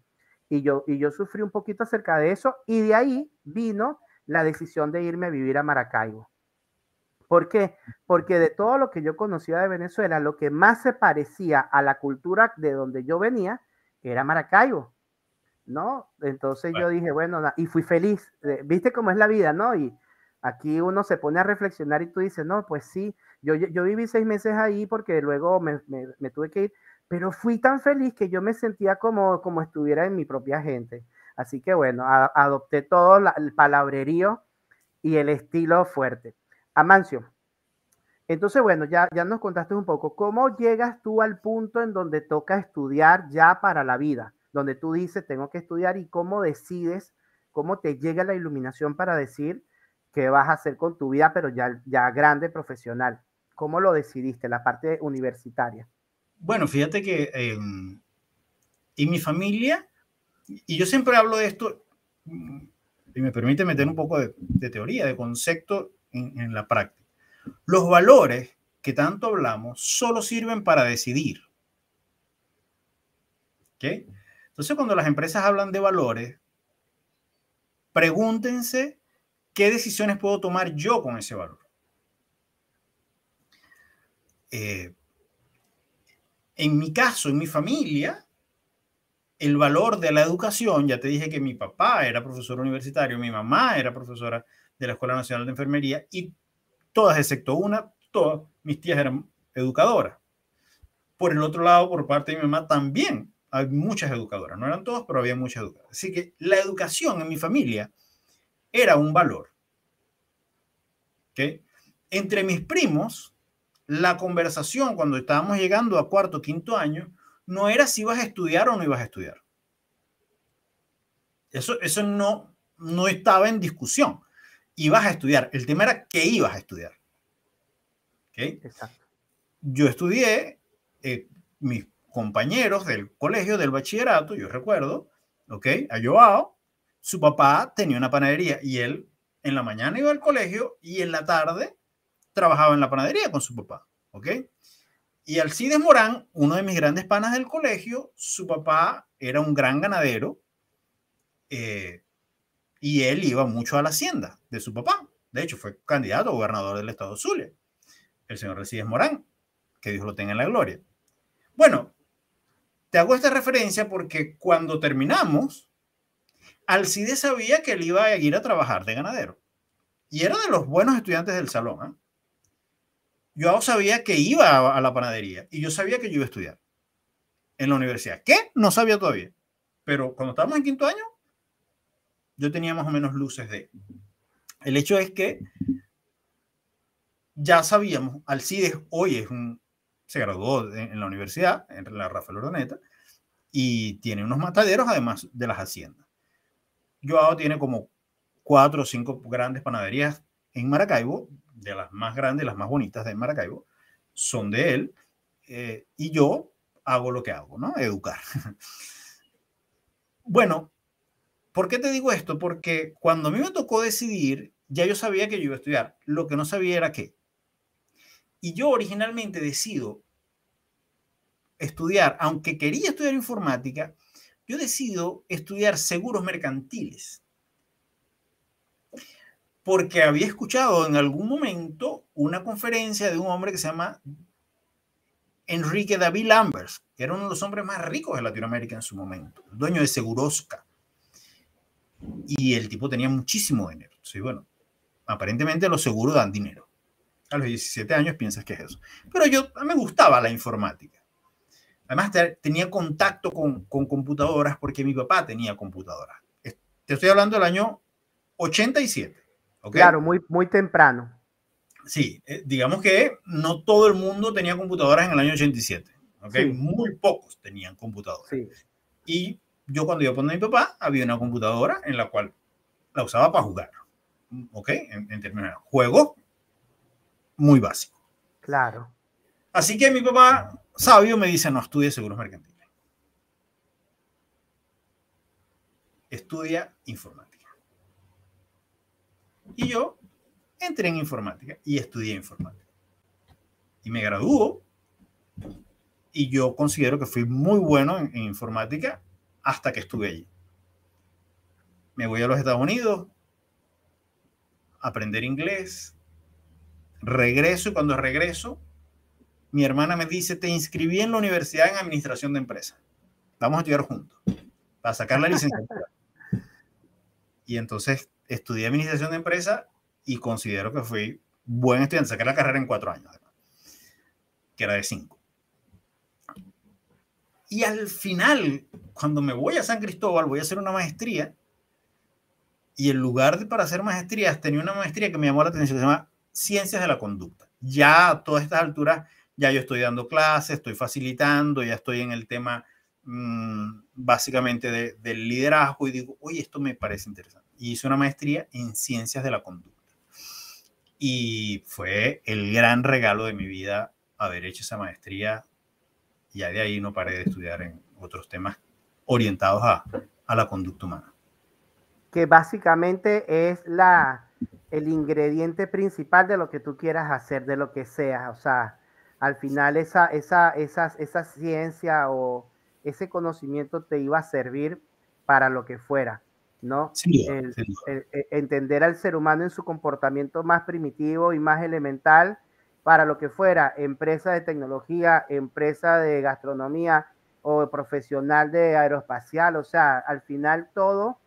Y yo, y yo sufrí un poquito acerca de eso y de ahí vino la decisión de irme a vivir a Maracaibo. ¿Por qué? Porque de todo lo que yo conocía de Venezuela, lo que más se parecía a la cultura de donde yo venía era Maracaibo, ¿no? Entonces yo dije, bueno, y fui feliz. Eh, ¿Viste cómo es la vida, no? Y aquí uno se pone a reflexionar y tú dices, no, pues sí, yo, yo viví seis meses ahí porque luego me, me tuve que ir, pero fui tan feliz que yo me sentía como, como estuviera en mi propia gente. Así que bueno, adopté todo el palabrerío y el estilo fuerte. Amancio, entonces bueno, ya, ya nos contaste un poco, ¿cómo llegas tú al punto en donde toca estudiar ya para la vida? Donde tú dices, tengo que estudiar y cómo decides, cómo te llega la iluminación para decir qué vas a hacer con tu vida, pero ya, ya grande, profesional. ¿Cómo lo decidiste, la parte universitaria? Bueno, fíjate que en mi familia, y yo siempre hablo de esto, y me permite meter un poco de, teoría, de concepto en, la práctica. Los valores que tanto hablamos solo sirven para decidir. ¿Okay? Entonces, cuando las empresas hablan de valores, pregúntense qué decisiones puedo tomar yo con ese valor. Eh, en mi caso, en mi familia, el valor de la educación, ya te dije que mi papá era profesor universitario, mi mamá era profesora de la Escuela Nacional de Enfermería y todas, excepto una, todas mis tías eran educadoras. Por el otro lado, por parte de mi mamá también hay muchas educadoras, no eran todas, pero había muchas educadoras. Así que la educación en mi familia era un valor. ¿Okay? Entre mis primos, la conversación cuando estábamos llegando a cuarto, quinto año, no era si ibas a estudiar o no ibas a estudiar. Eso, eso no, no estaba en discusión. Ibas a estudiar. El tema era que ibas a estudiar. ¿Okay? Exacto. Yo estudié, eh, mis compañeros del colegio, del bachillerato, yo recuerdo, ¿ok? A Joao, su papá tenía una panadería y él en la mañana iba al colegio y en la tarde trabajaba en la panadería con su papá, ¿ok? Y Alcides Morán, uno de mis grandes panas del colegio, su papá era un gran ganadero eh, y él iba mucho a la hacienda de su papá. De hecho, fue candidato a gobernador del estado Zulia, el señor Alcides Morán, que Dios lo tenga en la gloria. Bueno, te hago esta referencia porque cuando terminamos, Alcide sabía que él iba a ir a trabajar de ganadero. Y era de los buenos estudiantes del salón. ¿eh? Yo sabía que iba a la panadería y yo sabía que yo iba a estudiar en la universidad. ¿Qué? No sabía todavía. Pero cuando estábamos en quinto año, yo tenía más o menos luces de... El hecho es que ya sabíamos, Alcides hoy es un, se graduó en, la universidad, en la Rafael Urdaneta, y tiene unos mataderos además de las haciendas. Joao tiene como cuatro o cinco grandes panaderías en Maracaibo, de las más grandes, las más bonitas de Maracaibo, son de él, eh, y yo hago lo que hago, ¿no? Educar. bueno, ¿por qué te digo esto? Porque cuando a mí me tocó decidir, ya yo sabía que yo iba a estudiar, lo que no sabía era qué. Y yo originalmente decido estudiar, aunque quería estudiar informática, yo decido estudiar seguros mercantiles. Porque había escuchado en algún momento una conferencia de un hombre que se llama Enrique David Lambers, que era uno de los hombres más ricos de Latinoamérica en su momento, dueño de Segurosca. Y el tipo tenía muchísimo dinero. Sí, bueno, aparentemente los seguros dan dinero a los 17 años piensas que es eso. Pero yo me gustaba la informática. Además, tenía contacto con, con computadoras porque mi papá tenía computadoras. Te estoy hablando del año 87. ¿Okay? Claro, muy, muy temprano. Sí, eh, digamos que no todo el mundo tenía computadoras en el año 87. ¿okay? Muy pocos tenían computadoras. Sí. Y yo cuando iba a poner a mi papá, había una computadora en la cual la usaba para jugar. ¿Ok? En, en términos de juego, muy básico. Claro. Así que mi papá, sabio, me dice, no, estudie seguros mercantiles. Estudia informática. Y yo entré en informática y estudié informática. Y me graduó y yo considero que fui muy bueno en, en informática hasta que estuve allí. Me voy a los Estados Unidos a aprender inglés, Regreso y cuando regreso, mi hermana me dice, te inscribí en la universidad en administración de empresas. Vamos a estudiar juntos para sacar la licenciatura. y entonces estudié administración de empresas y considero que fui buen estudiante. Saqué la carrera en cuatro años, que era de cinco. Y al final, cuando me voy a San Cristóbal, voy a hacer una maestría. Y en lugar de para hacer maestrías, tenía una maestría que me llamó la atención, se llama ciencias de la conducta. Ya a todas estas alturas, ya yo estoy dando clases, estoy facilitando, ya estoy en el tema mm, básicamente del liderazgo y digo, oye, esto me parece interesante. Y hice una maestría en ciencias de la conducta. Y fue el gran regalo de mi vida haber hecho esa maestría. Ya de ahí no paré de estudiar en otros temas orientados a, a la conducta humana. Que básicamente es la, el ingrediente principal de lo que tú quieras hacer, de lo que sea. O sea, al final esa, esa, esa, esa ciencia o ese conocimiento te iba a servir para lo que fuera, ¿no? entender al ser humano en su comportamiento más primitivo y más elemental para lo que fuera, empresa de tecnología, empresa de gastronomía o profesional de aeroespacial, o sea, al final todo.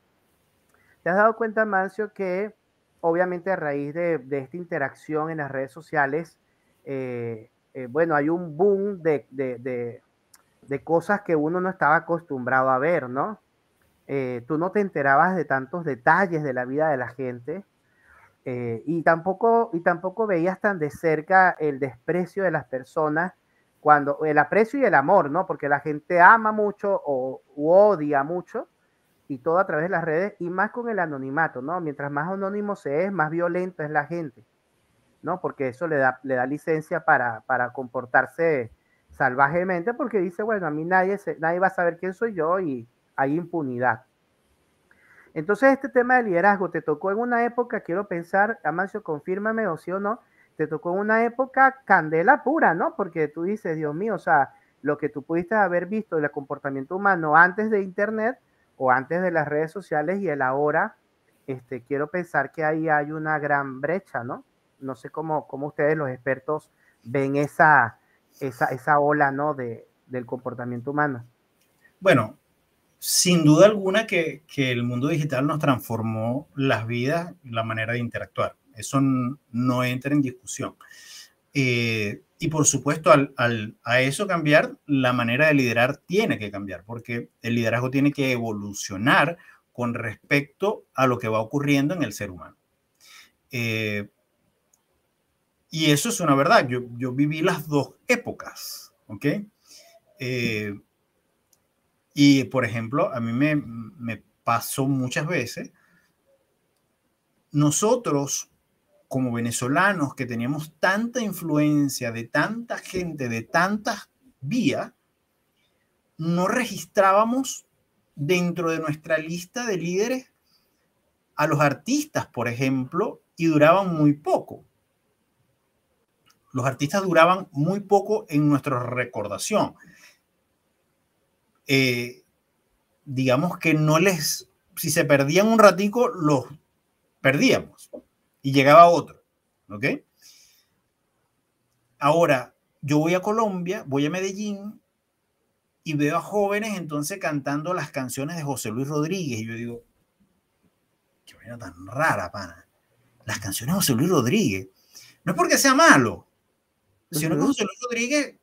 ¿Te has dado cuenta, Mancio, que obviamente a raíz de, esta interacción en las redes sociales, eh, eh, bueno, hay un boom de, cosas que uno no estaba acostumbrado a ver, ¿no? Eh, tú no te enterabas de tantos detalles de la vida de la gente y, tampoco, y tampoco veías tan de cerca el desprecio de las personas cuando el aprecio y el amor, ¿no? Porque la gente ama mucho o odia mucho, y todo a través de las redes y más con el anonimato, ¿no? Mientras más anónimo se es, más violento es la gente, ¿no? Porque eso le da, le da licencia para, para comportarse salvajemente porque dice, bueno, a mí nadie, nadie va a saber quién soy yo y hay impunidad. Entonces, este tema de liderazgo te tocó en una época, quiero pensar, Amancio, confírmame o sí o no, te tocó en una época candela pura, ¿no? Porque tú dices, Dios mío, o sea, lo que tú pudiste haber visto del comportamiento humano antes de Internet, o antes de las redes sociales y el ahora, este, quiero pensar que ahí hay una gran brecha, ¿no? No sé cómo, cómo ustedes los expertos ven esa, esa, esa ola, ¿no? De, del comportamiento humano. Bueno, sin duda alguna que, que, el mundo digital nos transformó las vidas, la manera de interactuar. Eso no entra en discusión. Eh, y por supuesto, al, al, a eso cambiar, la manera de liderar tiene que cambiar, porque el liderazgo tiene que evolucionar con respecto a lo que va ocurriendo en el ser humano. Eh, y eso es una verdad. Yo, yo viví las dos épocas, ¿ok? Eh, y, por ejemplo, a mí me, pasó muchas veces, nosotros como venezolanos que teníamos tanta influencia de tanta gente, de tantas vías, no registrábamos dentro de nuestra lista de líderes a los artistas, por ejemplo, y duraban muy poco. Los artistas duraban muy poco en nuestra recordación. Eh, digamos que no les, si se perdían un ratico, los perdíamos y llegaba otro, ¿ok? Ahora, yo voy a Colombia, voy a Medellín y veo a jóvenes entonces cantando las canciones de José Luis Rodríguez y yo digo, qué manera tan rara, pana. Las canciones de José Luis Rodríguez. No es porque sea malo, sino que José Luis Rodríguez,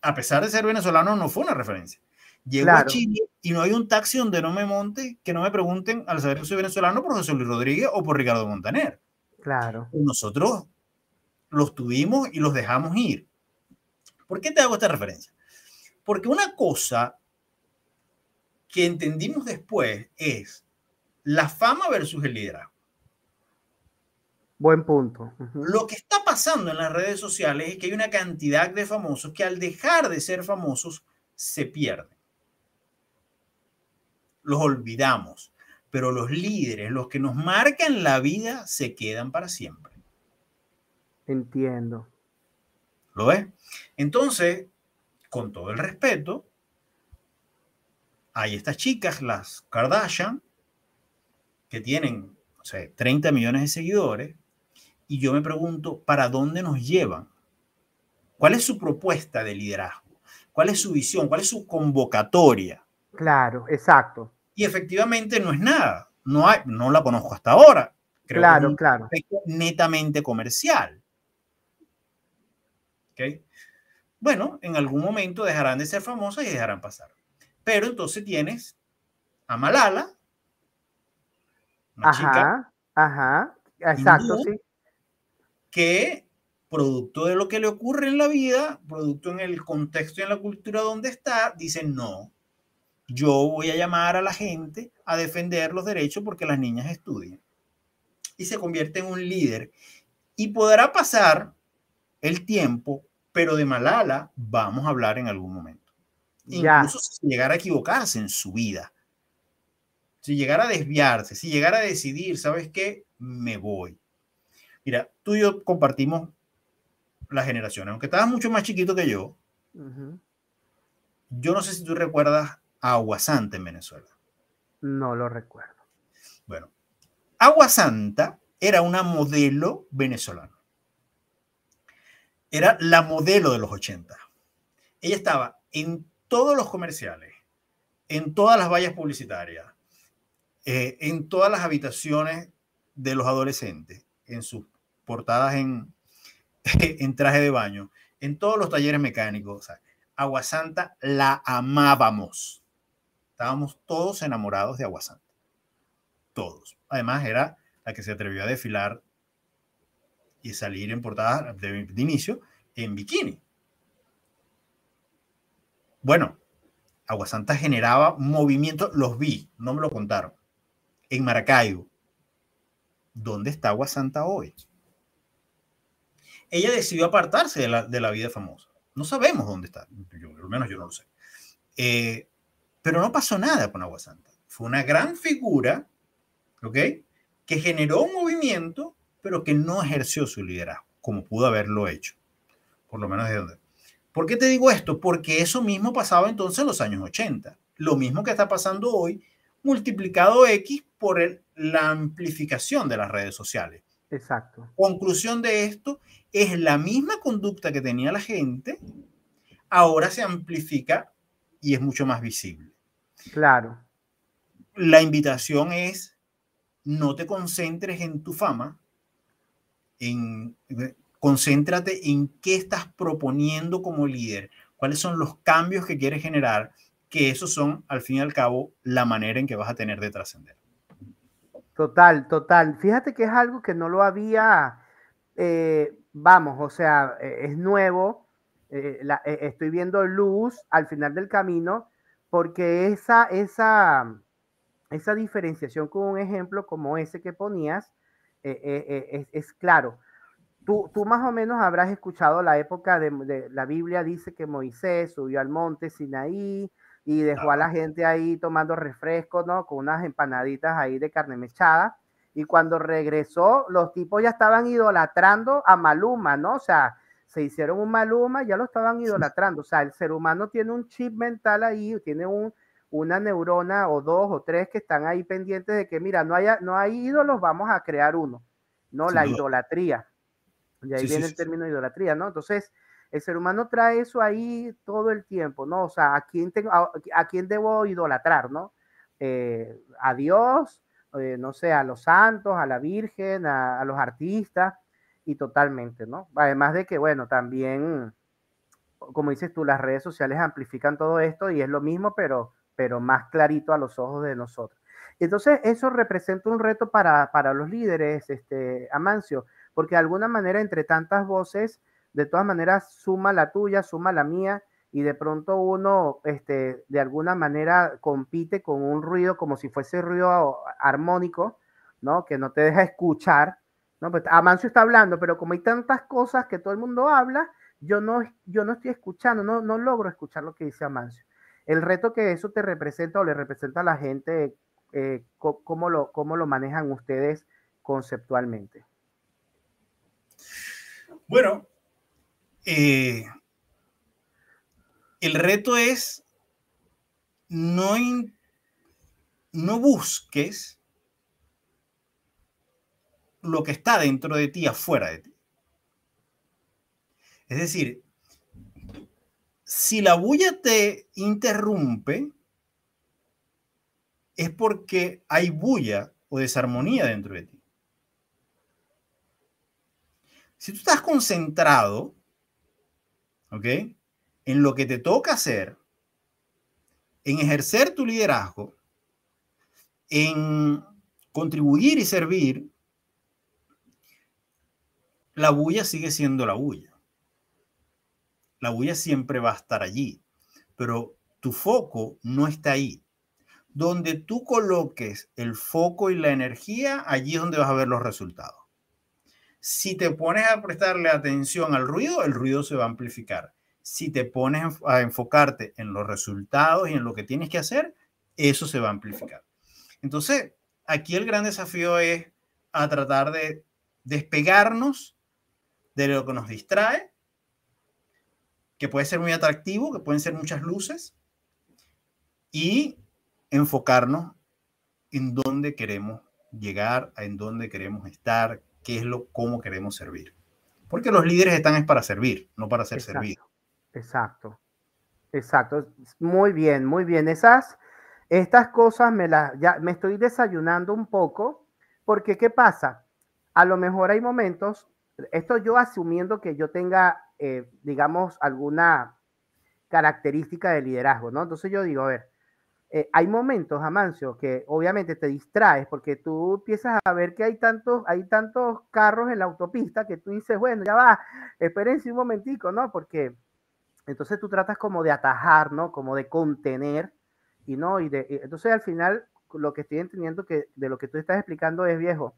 a pesar de ser venezolano, no fue una referencia. Llego a Chile y no hay un taxi donde no me monte, que no me pregunten al saber que soy venezolano por José Luis Rodríguez o por Ricardo Montaner. Claro. Nosotros los tuvimos y los dejamos ir. ¿Por qué te hago esta referencia? Porque una cosa que entendimos después es la fama versus el liderazgo. Buen punto. Lo que está pasando en las redes sociales es que hay una cantidad de famosos que al dejar de ser famosos se pierden los olvidamos, pero los líderes, los que nos marcan la vida, se quedan para siempre. Entiendo. ¿Lo ves? Entonces, con todo el respeto, hay estas chicas, las Kardashian, que tienen, o sea, 30 millones de seguidores, y yo me pregunto, ¿para dónde nos llevan? ¿Cuál es su propuesta de liderazgo? ¿Cuál es su visión? ¿Cuál es su convocatoria? Claro, exacto. Y efectivamente no es nada. No, hay, no la conozco hasta ahora. Creo claro, que claro. Netamente comercial. ¿Okay? Bueno, en algún momento dejarán de ser famosas y dejarán pasar. Pero entonces tienes a Malala, una ajá, chica ajá, exacto, sí. Que producto de lo que le ocurre en la vida, producto en el contexto y en la cultura donde está, dice no, yo voy a llamar a la gente a defender los derechos porque las niñas estudian. Y se convierte en un líder. Y podrá pasar el tiempo, pero de Malala vamos a hablar en algún momento. Incluso si llegara a equivocarse en su vida, si llegara a desviarse, si llegara a decidir, ¿sabes qué? Me voy. Mira, tú y yo compartimos la generación, aunque estabas mucho más chiquito que yo. Yo no sé si tú recuerdas Agua Santa en Venezuela? No lo recuerdo. Bueno, Agua Santa era una modelo venezolana. Era la modelo de los 80. Ella estaba en todos los comerciales, en todas las vallas publicitarias, eh, en todas las habitaciones de los adolescentes, en sus portadas en, en traje de baño, en todos los talleres mecánicos. Agua Santa la amábamos. Estábamos todos enamorados de Aguasanta. Todos. Además, era la que se atrevió a desfilar y salir en portada de, inicio en bikini. Bueno, Aguasanta generaba movimiento, los vi, no me lo contaron, en Maracaibo. ¿Dónde está Aguasanta hoy? Ella decidió apartarse de la, de la vida famosa. No sabemos dónde está, yo, al menos yo no lo sé. Eh, pero no pasó nada con Agua Santa. Fue una gran figura, ¿ok? Que generó un movimiento, pero que no ejerció su liderazgo, como pudo haberlo hecho. Por lo menos de donde. ¿Por qué te digo esto? Porque eso mismo pasaba entonces en los años 80. Lo mismo que está pasando hoy, multiplicado X por la amplificación de las redes sociales. Exacto. Conclusión de esto es la misma conducta que tenía la gente, ahora se amplifica y es mucho más visible. Claro. La invitación es no te concentres en tu fama, en, concéntrate en qué estás proponiendo como líder, cuáles son los cambios que quieres generar, que esos son, al fin y al cabo, la manera en que vas a tener de trascender. Total, total. Fíjate que es algo que no lo había, eh, vamos, o sea, eh, es nuevo. Eh, estoy viendo luz al final del camino porque esa, esa, esa diferenciación con un ejemplo como ese que ponías es, claro. Tú, tú, más o menos habrás escuchado la época de, de, la Biblia dice que Moisés subió al monte Sinaí y dejó a la gente ahí tomando refresco, ¿no? Con unas empanaditas ahí de carne mechada. Y cuando regresó, los tipos ya estaban idolatrando a Maluma, ¿no? O sea, se hicieron un Maluma, ya lo estaban idolatrando. O sea, el ser humano tiene un chip mental ahí, tiene un, una neurona o dos o tres que están ahí pendientes de que, mira, no, haya, no hay ídolos, vamos a crear uno. No, la idolatría. Y ahí viene el término idolatría, ¿no? Entonces, el ser humano trae eso ahí todo el tiempo, ¿no? O sea, ¿a quién, tengo, a, quién debo idolatrar, ¿no? Eh, a Dios, eh, no sé, a los santos, a la Virgen, a, los artistas, y totalmente, ¿no? Además de que, bueno, también, como dices tú, las redes sociales amplifican todo esto y es lo mismo, pero, pero más clarito a los ojos de nosotros. Entonces, eso representa un reto para, para los líderes, este, Amancio, porque de alguna manera, entre tantas voces, de todas maneras suma la tuya, suma la mía y de pronto uno este, de alguna manera compite con un ruido como si fuese ruido armónico, ¿no? Que no te deja escuchar, Pues Amancio está hablando, pero como hay tantas cosas que todo el mundo habla, yo no, yo no estoy escuchando, no, no logro escuchar lo que dice Amancio. El reto que eso te representa o le representa a la gente, eh, ¿cómo, lo, ¿cómo lo manejan ustedes conceptualmente? Bueno, eh, el reto es no, no busques lo que está dentro de ti afuera de ti. Es decir, si la bulla te interrumpe, es porque hay bulla o desarmonía dentro de ti. Si tú estás concentrado ¿ok? En lo que te toca hacer, en ejercer tu liderazgo, en contribuir y servir, la bulla sigue siendo la bulla. La bulla siempre va a estar allí, pero tu foco no está ahí. Donde tú coloques el foco y la energía, allí es donde vas a ver los resultados. Si te pones a prestarle atención al ruido, el ruido se va a amplificar. Si te pones a enfocarte en los resultados y en lo que tienes que hacer, eso se va a amplificar. Entonces, aquí el gran desafío es a tratar de despegarnos de lo que nos distrae, que puede ser muy atractivo, que pueden ser muchas luces, y enfocarnos en dónde queremos llegar, en dónde queremos estar, qué es lo, cómo queremos servir. Porque los líderes están es para servir, no para ser servidos. Exacto, exacto. Muy bien, muy bien. Esas, estas cosas me las, ya me estoy desayunando un poco, porque ¿qué pasa? A lo mejor hay momentos, esto yo asumiendo que yo tenga, eh, digamos, alguna característica de liderazgo, ¿no? Entonces yo digo, a ver, eh, hay momentos, Amancio, que obviamente te distraes porque tú empiezas a ver que hay tantos, hay tantos carros en la autopista que tú dices, bueno, ya va, espérense un momentico, ¿no? Porque entonces tú tratas como de atajar, ¿no? Como de contener y no, y de, entonces al final lo que estoy entendiendo que de lo que tú estás explicando es viejo.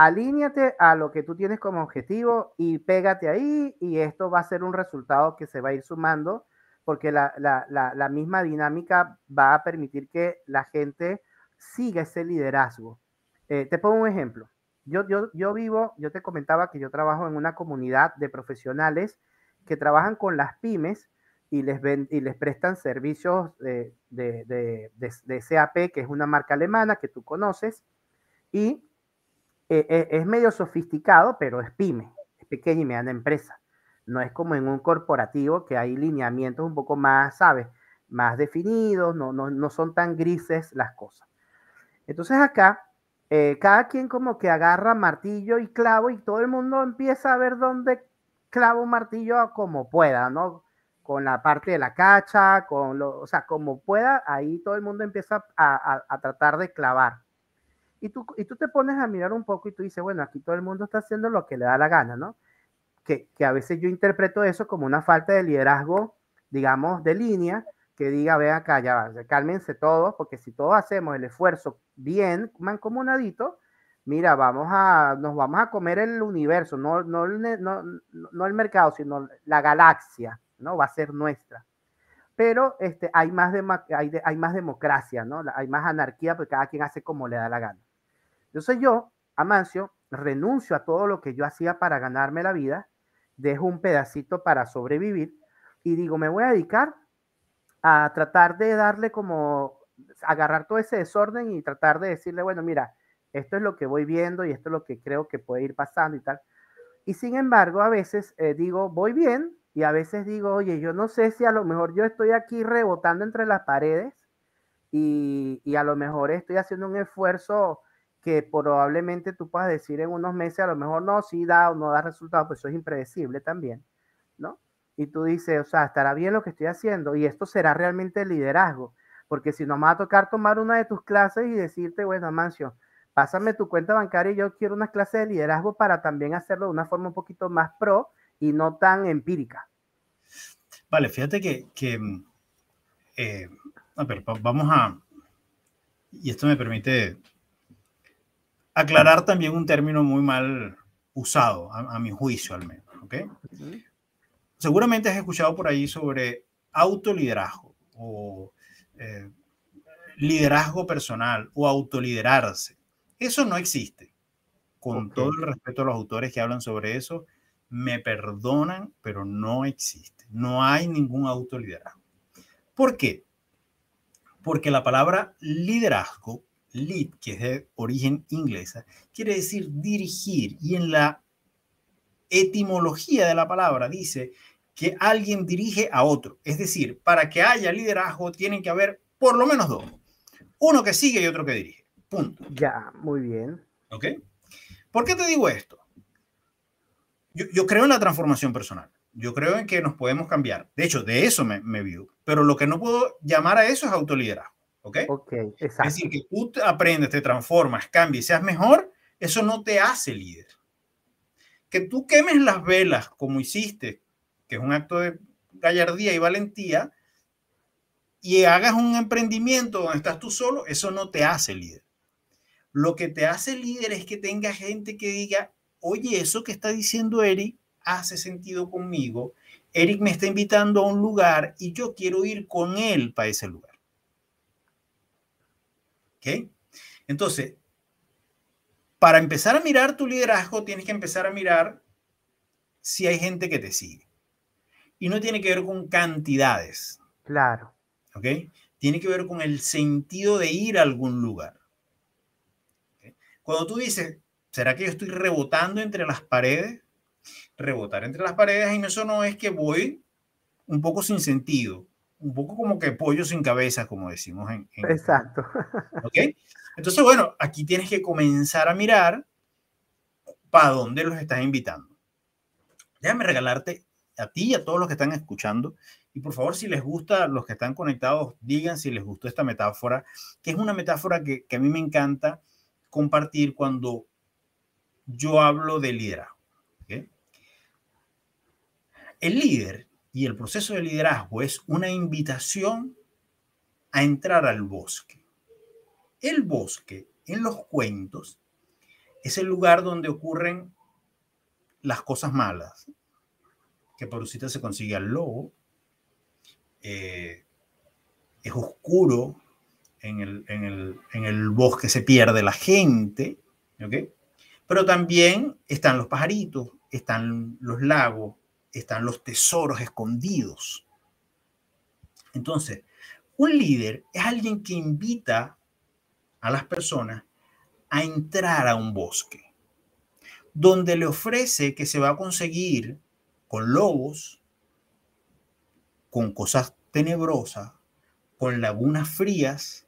Alíñate a lo que tú tienes como objetivo y pégate ahí y esto va a ser un resultado que se va a ir sumando porque la, misma dinámica va a permitir que la gente siga ese liderazgo. Eh, te pongo un ejemplo. Yo, yo, yo vivo, yo te comentaba que yo trabajo en una comunidad de profesionales que trabajan con las pymes y les, ven, y les prestan servicios de, de, SAP, que es una marca alemana que tú conoces, y eh, eh, es medio sofisticado, pero es pyme, es pequeña y mediana empresa. No es como en un corporativo que hay lineamientos un poco más, ¿sabes? más definidos, no, no, no son tan grises las cosas. Entonces acá, eh, cada quien como que agarra martillo y clavo y todo el mundo empieza a ver dónde clava un martillo como pueda, ¿no? Con la parte de la cacha, con lo, o sea, como pueda, ahí todo el mundo empieza a, a, tratar de clavar. Y tú, y tú te pones a mirar un poco y tú dices, bueno, aquí todo el mundo está haciendo lo que le da la gana, ¿no? Que, que a veces yo interpreto eso como una falta de liderazgo, digamos, de línea, que diga, vean acá, ya, cálmense todos, porque si todos hacemos el esfuerzo bien, mancomunadito, mira, vamos a, nos vamos a comer el universo, no, no, no, no el mercado, sino la galaxia, ¿no? Va a ser nuestra. Pero este, hay, más de, hay, hay más democracia, ¿no? Hay más anarquía, porque cada quien hace como le da la gana. Entonces yo, Amancio, renuncio a todo lo que yo hacía para ganarme la vida, dejo un pedacito para sobrevivir y digo, me voy a dedicar a tratar de darle como, agarrar todo ese desorden y tratar de decirle, bueno, mira, esto es lo que voy viendo y esto es lo que creo que puede ir pasando y tal. Y sin embargo, a veces eh, digo, voy bien y a veces digo, oye, yo no sé si a lo mejor yo estoy aquí rebotando entre las paredes y, y a lo mejor estoy haciendo un esfuerzo que probablemente tú puedas decir en unos meses, a lo mejor no, si da o no da resultado, pues eso es impredecible también, ¿no? y tú dices, o sea, estará bien lo que estoy haciendo y esto será realmente liderazgo, porque si no me va a tocar tomar una de tus clases y decirte, bueno, Amancio, pásame tu cuenta bancaria y yo quiero una clase de liderazgo para también hacerlo de una forma un poquito más pro y no tan empírica. Vale, fíjate que, eh, a ver, vamos a, y esto me permite aclarar también un término muy mal usado, a, mi juicio al menos, ¿ok? seguramente has escuchado por ahí sobre autoliderazgo o eh, liderazgo personal o autoliderarse. Eso no existe. Con todo el respeto a los autores que hablan sobre eso, me perdonan, pero no existe. No hay ningún autoliderazgo. ¿Por qué? Porque la palabra liderazgo, lead, que es de origen inglesa, quiere decir dirigir y en la etimología de la palabra dice que alguien dirige a otro. Es decir, para que haya liderazgo tienen que haber por lo menos dos. Uno que sigue y otro que dirige. Punto. Ya, muy bien. ¿Ok? ¿Por qué te digo esto? Yo, creo en la transformación personal. Yo creo en que nos podemos cambiar. De hecho, de eso me, me vivo. Pero lo que no puedo llamar a eso es autoliderazgo. ¿Ok? Ok, exacto. Es decir, que tú aprendes, te transformas, cambias y seas mejor, eso no te hace líder. Que tú quemes las velas como hiciste que es un acto de gallardía y valentía, y hagas un emprendimiento donde estás tú solo, eso no te hace líder. Lo que te hace líder es que tenga gente que diga, oye, eso que está diciendo Eric hace sentido conmigo. Eric me está invitando a un lugar y yo quiero ir con él para ese lugar. ¿Ok? Entonces, para empezar a mirar tu liderazgo, tienes que empezar a mirar si hay gente que te sigue y no tiene que ver con cantidades. Claro. ¿Ok? Tiene que ver con el sentido de ir a algún lugar. Cuando tú dices, ¿será que yo estoy rebotando entre las paredes? Rebotar entre las paredes y eso no es que voy un poco sin sentido, un poco como que pollo sin cabeza, como decimos en... Exacto. ¿Ok? Entonces, bueno, aquí tienes que comenzar a mirar para dónde los estás invitando. Déjame regalarte a ti y a todos los que están escuchando. Y por favor, si les gusta, los que están conectados, digan si les gustó esta metáfora, que es una metáfora que, a mí me encanta compartir cuando yo hablo de liderazgo. El líder y el proceso de liderazgo es una invitación a entrar al bosque. El bosque, en los cuentos, es el lugar donde ocurren las cosas malas, que Parucita se consigue al lobo. Eh, es oscuro, en el, en, el, bosque se pierde la gente. Pero también están los pajaritos, están los lagos, están los tesoros escondidos. Entonces, un líder es alguien que invita a las personas a entrar a un bosque, donde le ofrece que se va a conseguir con lobos, con cosas tenebrosas, con lagunas frías,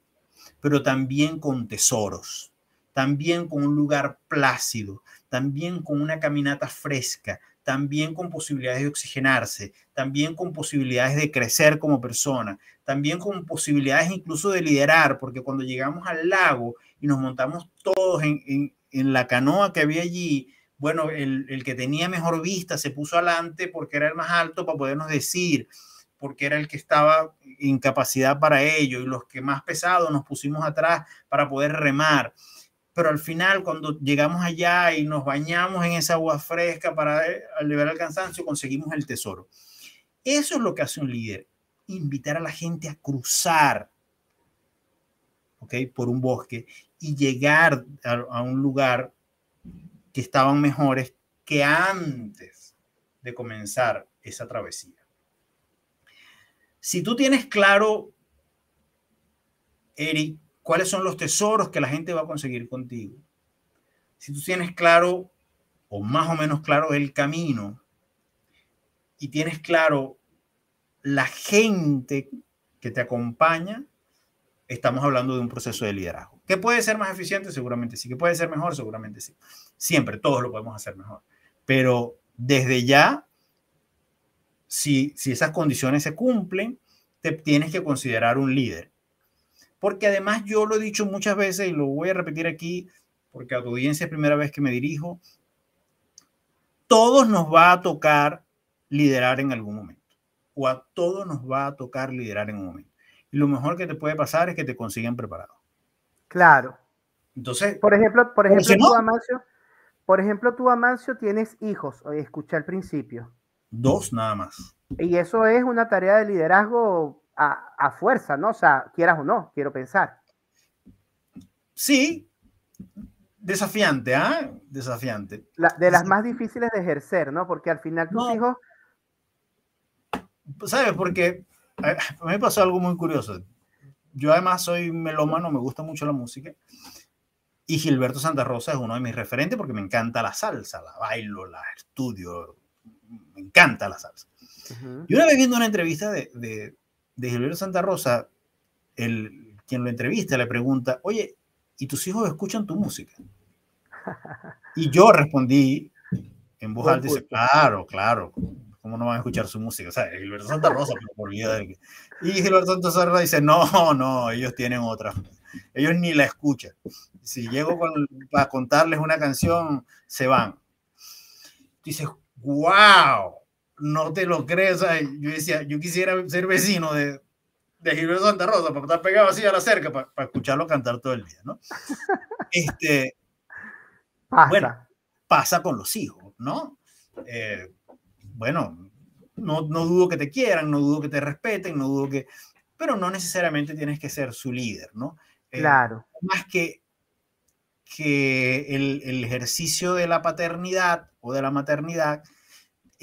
pero también con tesoros, también con un lugar plácido, también con una caminata fresca, también con posibilidades de oxigenarse, también con posibilidades de crecer como persona, también con posibilidades incluso de liderar, porque cuando llegamos al lago y nos montamos todos en, la canoa que había allí, bueno, el, el, que tenía mejor vista se puso adelante porque era el más alto para podernos decir, porque era el que estaba en capacidad para ello, y los que más pesados nos pusimos atrás para poder remar pero al final cuando llegamos allá y nos bañamos en esa agua fresca para eh, liberar el cansancio, conseguimos el tesoro. Eso es lo que hace un líder, invitar a la gente a cruzar, ¿ok? Por un bosque y llegar a, a un lugar que estaban mejores que antes de comenzar esa travesía. Si tú tienes claro, Eric, cuáles son los tesoros que la gente va a conseguir contigo. Si tú tienes claro, o más o menos claro, el camino, y tienes claro la gente que te acompaña, estamos hablando de un proceso de liderazgo. ¿Que puede ser más eficiente? Seguramente sí. ¿Que puede ser mejor? Seguramente sí. Siempre, todos lo podemos hacer mejor. Pero desde ya, si, si esas condiciones se cumplen, te tienes que considerar un líder porque además yo lo he dicho muchas veces y lo voy a repetir aquí, porque a tu audiencia es primera vez que me dirijo, todos nos va a tocar liderar en algún momento, o a todos nos va a tocar liderar en un momento. Y lo mejor que te puede pasar es que te consigan preparado. Claro. Entonces, por ejemplo, por ejemplo, tú, Amancio, por ejemplo, tú, Amancio, tienes hijos, escuché al principio. Dos nada más. Y eso es una tarea de liderazgo a, fuerza, ¿no? O sea, quieras o no, quiero pensar. Sí, desafiante, ¿ah? Desafiante. de las más difíciles de ejercer, ¿no? Porque al final tus hijos... ¿Sabes? Porque a mí me pasó algo muy curioso. Yo además soy melómano, me gusta mucho la música. Y Gilberto Santa Rosa es uno de mis referentes porque me encanta la salsa, la bailo, la estudio, me encanta la salsa. Y una vez viendo una entrevista de, de Gilberto Santa Rosa, el, quien lo entrevista le pregunta, oye, ¿y tus hijos escuchan tu música? Y yo respondí en voz alta, dice, claro, claro, ¿cómo no van a escuchar su música? O sea, Gilberto Santa Rosa, por vida de que... Y Gilberto Santa Rosa dice, no, no, ellos tienen otra, ellos ni la escuchan. Si llego con, a contarles una canción, se van. Dice, wow, no te lo crees. yo decía, yo quisiera ser vecino de, de Gilberto Santa Rosa para estar pegado así a la cerca para, escucharlo cantar todo el día, ¿no? Este, pasa. Bueno, pasa con los hijos, ¿no? Eh, bueno, no, no dudo que te quieran, no dudo que te respeten, no dudo que... Pero no necesariamente tienes que ser su líder, ¿no? Eh, claro. Más que, que el, el ejercicio de la paternidad o de la maternidad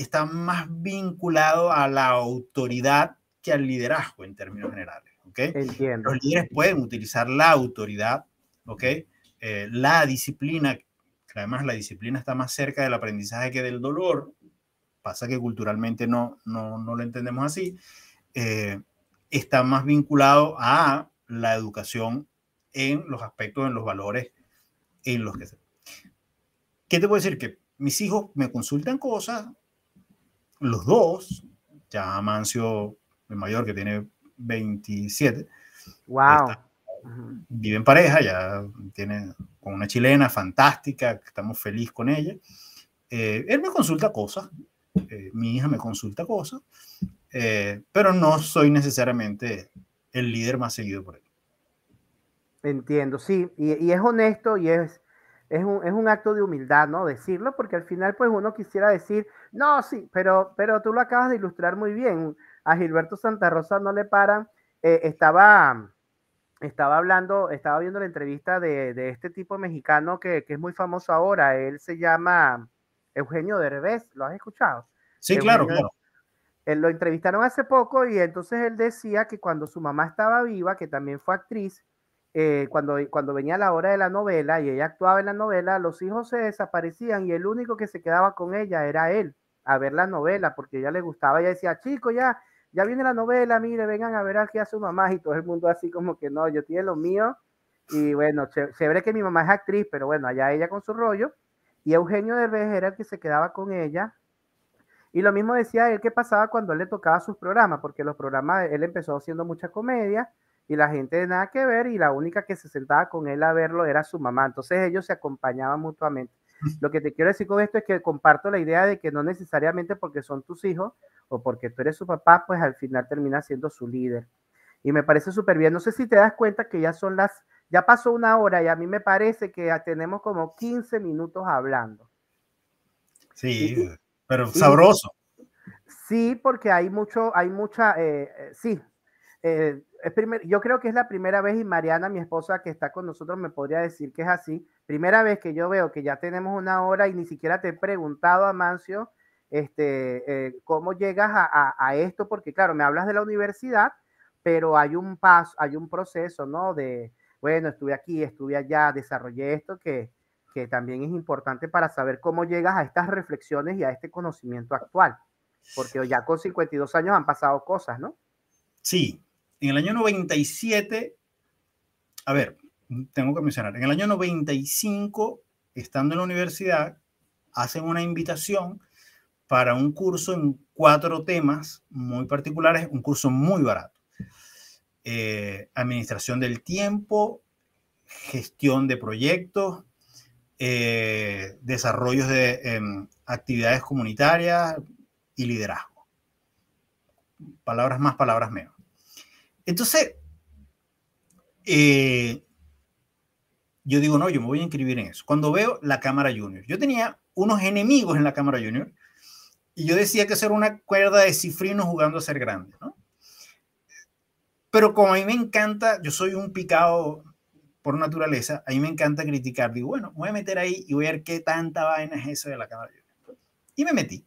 está más vinculado a la autoridad que al liderazgo en términos generales. ¿okay? Entiendo. Los líderes pueden utilizar la autoridad, ¿okay? Eh, la disciplina, que además la disciplina está más cerca del aprendizaje que del dolor, pasa que culturalmente no, no, no lo entendemos así, eh, está más vinculado a la educación en los aspectos, en los valores en los que se... ¿Qué te puedo decir? Que mis hijos me consultan cosas, los dos, ya Mancio, el mayor, que tiene 27. Wow. vive en pareja, ya tiene con una chilena fantástica, estamos felices con ella. Eh, él me consulta cosas, eh, mi hija me consulta cosas, eh, pero no soy necesariamente el líder más seguido por él. Entiendo, sí, y, y es honesto y es, es un, es un, acto de humildad, ¿no? Decirlo, porque al final, pues uno quisiera decir, no, sí, pero, pero tú lo acabas de ilustrar muy bien. A Gilberto Santa Rosa no le paran. Eh, estaba, estaba hablando, estaba viendo la entrevista de, de este tipo mexicano que, que, es muy famoso ahora. Él se llama Eugenio Derbez, ¿lo has escuchado? Sí, claro, claro. Él lo entrevistaron hace poco y entonces él decía que cuando su mamá estaba viva, que también fue actriz, eh, cuando, cuando venía la hora de la novela y ella actuaba en la novela, los hijos se desaparecían y el único que se quedaba con ella era él a ver la novela porque ella le gustaba. Ella decía, chico, ya, ya viene la novela, mire, vengan a ver aquí a su mamá y todo el mundo así como que no, yo tiene lo mío y bueno, chévere que mi mamá es actriz, pero bueno, allá ella con su rollo y Eugenio Derbez era el que se quedaba con ella y lo mismo decía él que pasaba cuando él le tocaba sus programas, porque los programas, él empezó haciendo mucha comedia y la gente de nada que ver y la única que se sentaba con él a verlo era su mamá, entonces ellos se acompañaban mutuamente. Lo que te quiero decir con esto es que comparto la idea de que no necesariamente porque son tus hijos o porque tú eres su papá, pues al final termina siendo su líder. Y me parece súper bien. No sé si te das cuenta que ya son las, ya pasó una hora y a mí me parece que ya tenemos como 15 minutos hablando. Sí, pero sabroso. Sí, porque hay mucho, hay mucha, eh, eh, sí. Eh, es primer, yo creo que es la primera vez y Mariana, mi esposa que está con nosotros, me podría decir que es así. Primera vez que yo veo que ya tenemos una hora y ni siquiera te he preguntado, Amancio, este, eh, cómo llegas a, esto, porque claro, me hablas de la universidad, pero hay un paso, hay un proceso, ¿no? De, bueno, estuve aquí, estuve allá, desarrollé esto que, que también es importante para saber cómo llegas a estas reflexiones y a este conocimiento actual, porque ya con 52 años han pasado cosas, ¿no? Sí, en el año 97, a ver, tengo que mencionar, en el año 95, estando en la universidad, hacen una invitación para un curso en cuatro temas muy particulares, un curso muy barato. Eh, administración del tiempo, gestión de proyectos, eh, desarrollos de em, actividades comunitarias y liderazgo. Palabras más, palabras menos. Entonces, eh, yo digo, no, yo me voy a inscribir en eso. Cuando veo la Cámara Junior, yo tenía unos enemigos en la Cámara Junior y yo decía que eso era una cuerda de cifrinos jugando a ser grande, ¿no? Pero como a mí me encanta, yo soy un picado por naturaleza, a mí me encanta criticar. Digo, bueno, voy a meter ahí y voy a ver qué tanta vaina es eso de la Cámara Junior. Y me metí.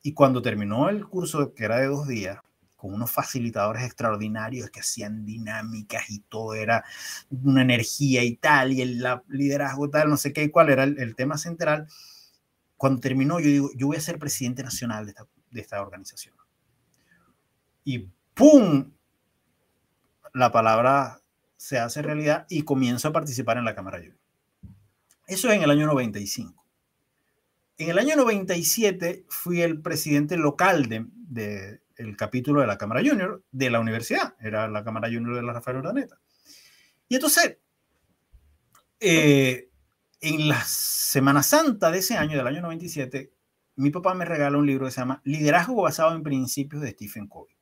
Y cuando terminó el curso, que era de dos días, con unos facilitadores extraordinarios que hacían dinámicas y todo era una energía y tal, y el liderazgo tal, no sé qué, cuál era el tema central cuando terminó, yo digo, yo voy a ser presidente nacional de esta, de esta organización. Y ¡pum! La palabra se hace realidad y comienzo a participar en la Cámara Junior. Eso es en el año 95. En el año 97 fui el presidente local del de, el capítulo de la Cámara Junior de la universidad. Era la Cámara Junior de la Rafael Urdaneta. Y entonces, eh, en la Semana Santa de ese año, del año 97, mi papá me regaló un libro que se llama Liderazgo basado en principios de Stephen Covey.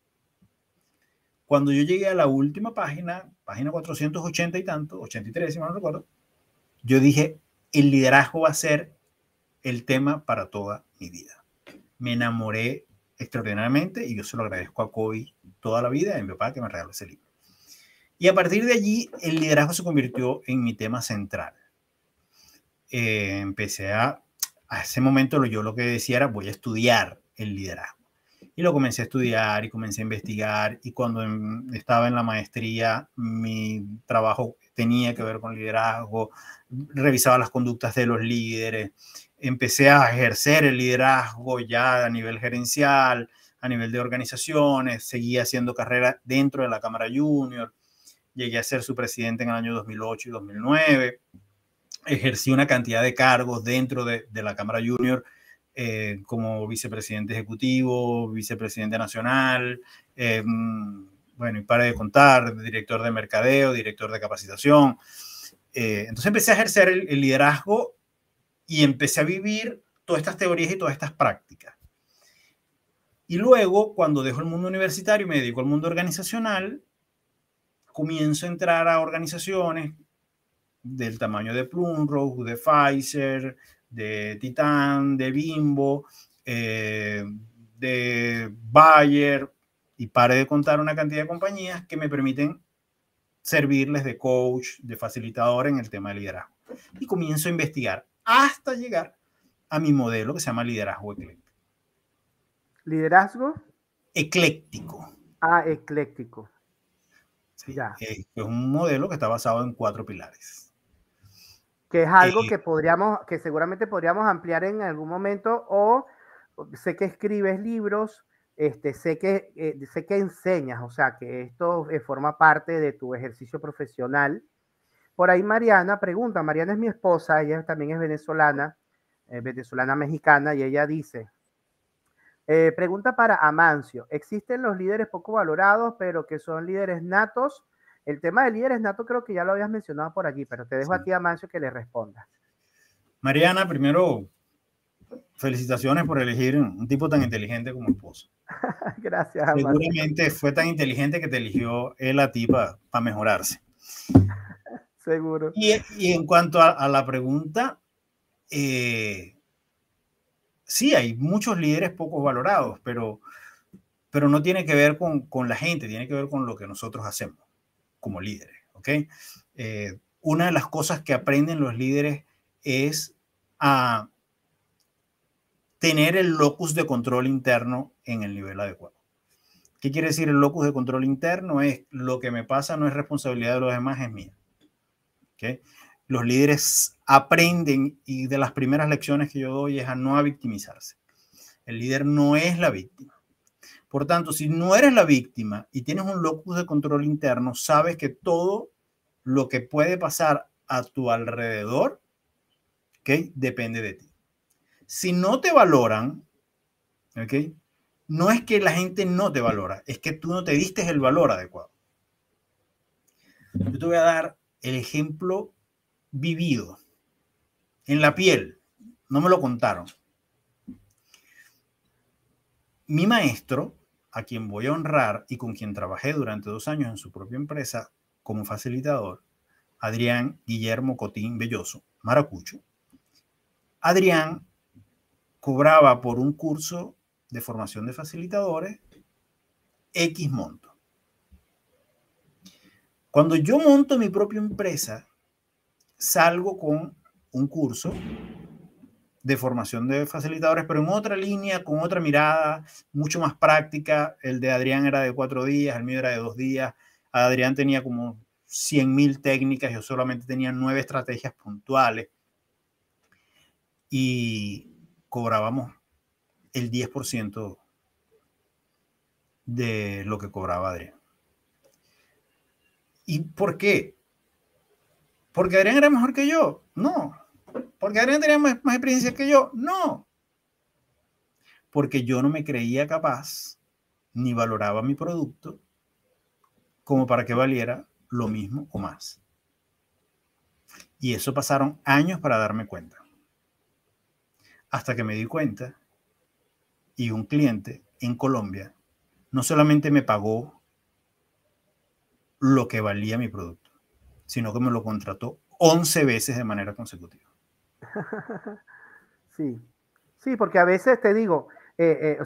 Cuando yo llegué a la última página, página 480 y tanto, 83 si mal no recuerdo, yo dije, el liderazgo va a ser el tema para toda mi vida. Me enamoré extraordinariamente y yo se lo agradezco a Covey toda la vida y a mi papá que me regaló ese libro. Y a partir de allí, el liderazgo se convirtió en mi tema central. Eh, empecé a, a ese momento yo lo que decía era voy a estudiar el liderazgo. Y lo comencé a estudiar y comencé a investigar y cuando estaba en la maestría mi trabajo tenía que ver con liderazgo, revisaba las conductas de los líderes, empecé a ejercer el liderazgo ya a nivel gerencial, a nivel de organizaciones, seguía haciendo carrera dentro de la Cámara Junior, llegué a ser su presidente en el año 2008 y 2009 ejercí una cantidad de cargos dentro de, la Cámara Junior, eh, como vicepresidente ejecutivo, vicepresidente nacional, eh, bueno, y para de contar, director de mercadeo, director de capacitación. Eh, entonces empecé a ejercer el, liderazgo y empecé a vivir todas estas teorías y todas estas prácticas. Y luego, cuando dejo el mundo universitario y me dedico al mundo organizacional, comienzo a entrar a organizaciones del tamaño de Plumrough, de Pfizer, de Titan, de Bimbo, eh, de Bayer, y pare de contar una cantidad de compañías que me permiten servirles de coach, de facilitador en el tema de liderazgo. Y comienzo a investigar hasta llegar a mi modelo que se llama liderazgo ecléctico. ¿Liderazgo? Ecléctico. Ah, ecléctico. ya. Es un modelo que está basado en cuatro pilares que es algo que podríamos, que seguramente podríamos ampliar en algún momento, o sé que escribes libros, este, sé, que, eh, sé que enseñas, o sea, que esto eh, forma parte de tu ejercicio profesional. Por ahí Mariana pregunta, Mariana es mi esposa, ella también es venezolana, eh, venezolana mexicana, y ella dice, pregunta para Amancio, ¿existen los líderes poco valorados, pero que son líderes natos? El tema de líderes natos creo que ya lo habías mencionado por aquí, pero te dejo a ti, Amancio, que le responda. Mariana, primero, felicitaciones por elegir un tipo tan inteligente como esposo. Gracias. Seguramente fue tan inteligente que te eligió él a ti para mejorarse. Y, en cuanto a, la pregunta, eh, sí, hay muchos líderes poco valorados, pero, pero no tiene que ver con, con, la gente, tiene que ver con lo que nosotros hacemos como líderes. ¿ok? Eh, una de las cosas que aprenden los líderes es a tener el locus de control interno en el nivel adecuado. ¿Qué quiere decir el locus de control interno? Es lo que me pasa no es responsabilidad de los demás, es mía. ¿Okay? Los líderes aprenden y de las primeras lecciones que yo doy es a no victimizarse. El líder no es la víctima. Por tanto, si no eres la víctima y tienes un locus de control interno, sabes que todo lo que puede pasar a tu alrededor, ¿okay? depende de ti si no te valoran, ¿ok? No es que la gente no te valora, es que tú no te diste el valor adecuado. Yo te voy a dar el ejemplo vivido, en la piel, no me lo contaron. Mi maestro, a quien voy a honrar y con quien trabajé durante dos años en su propia empresa como facilitador, Adrián Guillermo Cotín Belloso, Maracucho. Adrián cobraba por un curso de formación de facilitadores X monto. Cuando yo monto mi propia empresa, salgo con un curso de formación de facilitadores, pero en otra línea, con otra mirada, mucho más práctica. El de Adrián era de cuatro días, el mío era de dos días. Adrián tenía como 100.000 técnicas, yo solamente tenía nueve estrategias puntuales. Y cobrábamos el 10% de lo que cobraba Adrián. ¿Y por qué? ¿Porque Adrián era mejor que yo? No. ¿Porque Adrián tenía más, más experiencia que yo? No. Porque yo no me creía capaz ni valoraba mi producto como para que valiera lo mismo o más. Y eso pasaron años para darme cuenta hasta que me di cuenta y un cliente en Colombia no solamente me pagó lo que valía mi producto, sino que me lo contrató 11 veces de manera consecutiva. Sí, sí, porque a veces te digo, eh, eh,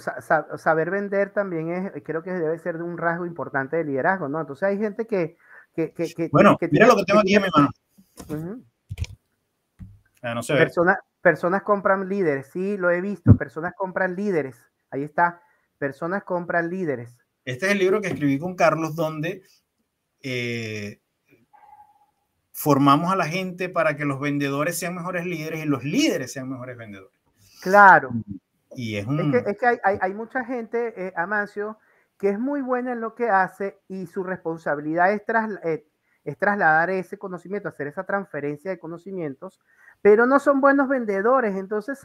saber vender también es, creo que debe ser un rasgo importante de liderazgo, ¿no? Entonces hay gente que... que, que bueno, mira lo que tengo aquí en mi mano. Ah, no se ve. Personas compran líderes, sí, lo he visto, personas compran líderes. Ahí está, personas compran líderes. Este es el libro que escribí con Carlos donde eh, formamos a la gente para que los vendedores sean mejores líderes y los líderes sean mejores vendedores. Claro. Y es, un... es que, hay, mucha gente, eh, Amancio, que es muy buena en lo que hace y su responsabilidad es, eh, es trasladar ese conocimiento, hacer esa transferencia de conocimientos pero no son buenos vendedores, entonces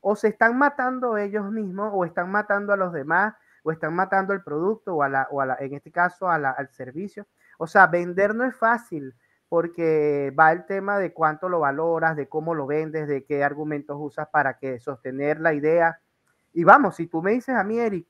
o se están matando ellos mismos o están matando a los demás o están matando el producto o, a la, o a la, en este caso al servicio. O sea, vender no es fácil porque va el tema de cuánto lo valoras, de cómo lo vendes, de qué argumentos usas para que sostener la idea. Y vamos, si tú me dices a mí, Eric,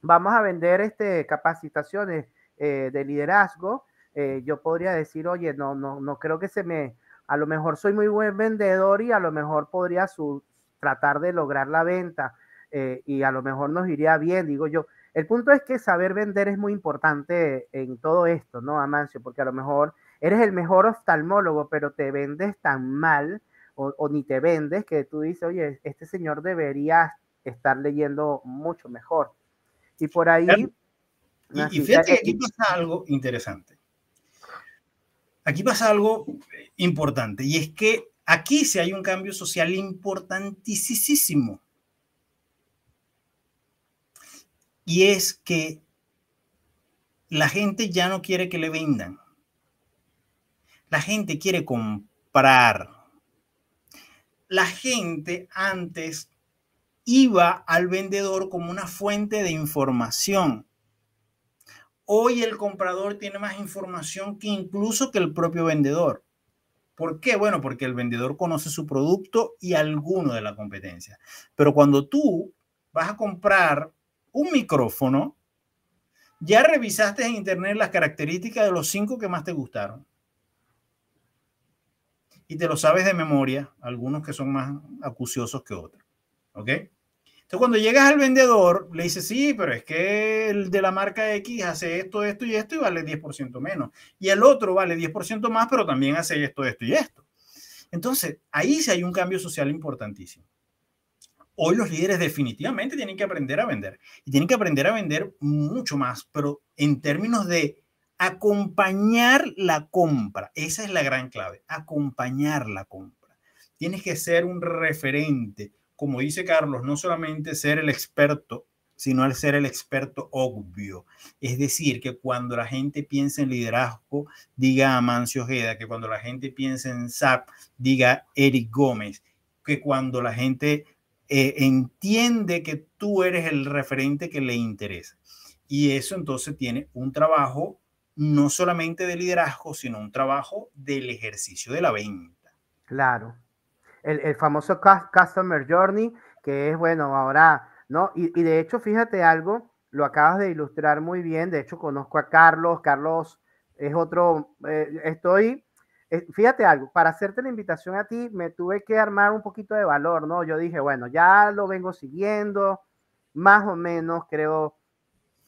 vamos a vender este, capacitaciones eh, de liderazgo, eh, yo podría decir, oye, no, no, no creo que se me, a lo mejor soy muy buen vendedor y a lo mejor podría su, tratar de lograr la venta eh, y a lo mejor nos iría bien, digo yo. El punto es que saber vender es muy importante en todo esto, ¿no, Amancio? Porque a lo mejor eres el mejor oftalmólogo, pero te vendes tan mal o, ni te vendes que tú dices, oye, este señor debería estar leyendo mucho mejor. Y por ahí... Y, y fíjate que aquí pasa algo interesante aquí pasa algo importante y es que aquí sí hay un cambio social importantísimo. Y es que la gente ya no quiere que le vendan. La gente quiere comprar. La gente antes iba al vendedor como una fuente de información. Hoy el comprador tiene más información que incluso que el propio vendedor. ¿Por qué? Bueno, porque el vendedor conoce su producto y alguno de la competencia. Pero cuando tú vas a comprar un micrófono, ya revisaste en internet las características de los cinco que más te gustaron. Y te lo sabes de memoria, algunos que son más acuciosos que otros. ¿Ok? Entonces, cuando llegas al vendedor, le dices, sí, pero es que el de la marca X hace esto, esto y esto y vale 10% menos. Y el otro vale 10% más, pero también hace esto, esto y esto. Entonces, ahí sí hay un cambio social importantísimo. Hoy los líderes definitivamente tienen que aprender a vender y tienen que aprender a vender mucho más, pero en términos de acompañar la compra. Esa es la gran clave, acompañar la compra. Tienes que ser un referente como dice Carlos, no solamente ser el experto, sino el ser el experto obvio. Es decir, que cuando la gente piensa en liderazgo, diga Amancio Ojeda, que cuando la gente piensa en SAP, diga Eric Gómez, que cuando la gente eh, entiende que tú eres el referente que le interesa. Y eso entonces tiene un trabajo no solamente de liderazgo, sino un trabajo del ejercicio de la venta. Claro, el, famoso Customer Journey, que es, bueno, ahora, ¿no? Y, y, de hecho, fíjate algo, lo acabas de ilustrar muy bien, de hecho conozco a Carlos, Carlos es otro, eh, estoy, fíjate algo, para hacerte la invitación a ti, me tuve que armar un poquito de valor, ¿no? Yo dije, bueno, ya lo vengo siguiendo, más o menos creo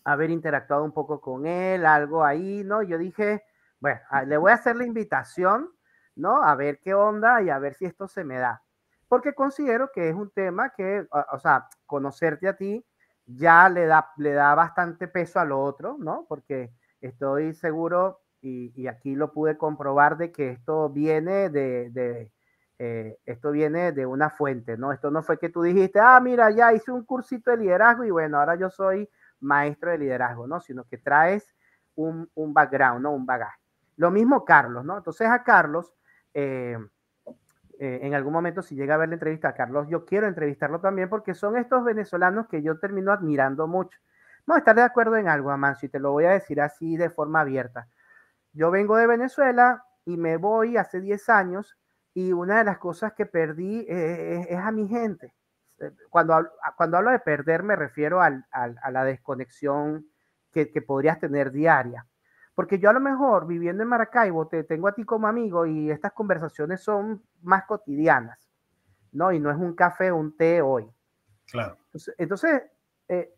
haber interactuado un poco con él, algo ahí, ¿no? Yo dije, bueno, le voy a hacer la invitación ¿no? A ver qué onda y a ver si esto se me da. Porque considero que es un tema que, o sea, conocerte a ti ya le da, le da bastante peso a lo otro, ¿no? Porque estoy seguro, y, aquí lo pude comprobar, de que esto viene de, eh, esto viene de una fuente, ¿no? Esto no fue que tú dijiste, ah, mira, ya hice un cursito de liderazgo y bueno, ahora yo soy maestro de liderazgo, ¿no? Sino que traes un, un background, ¿no? Un bagaje. Lo mismo Carlos, ¿no? Entonces a Carlos eh, eh, en algún momento, si llega a ver la entrevista a Carlos, yo quiero entrevistarlo también porque son estos venezolanos que yo termino admirando mucho. Vamos a estar de acuerdo en algo, Amancio, y te lo voy a decir así de forma abierta. Yo vengo de Venezuela y me voy hace 10 años y una de las cosas que perdí eh, es, a mi gente. Cuando hablo, cuando hablo de perder me refiero a la desconexión que, que podrías tener diaria. Porque yo a lo mejor viviendo en Maracaibo te tengo a ti como amigo y estas conversaciones son más cotidianas, ¿no? Y no es un café, un té hoy. Claro. Entonces, eh,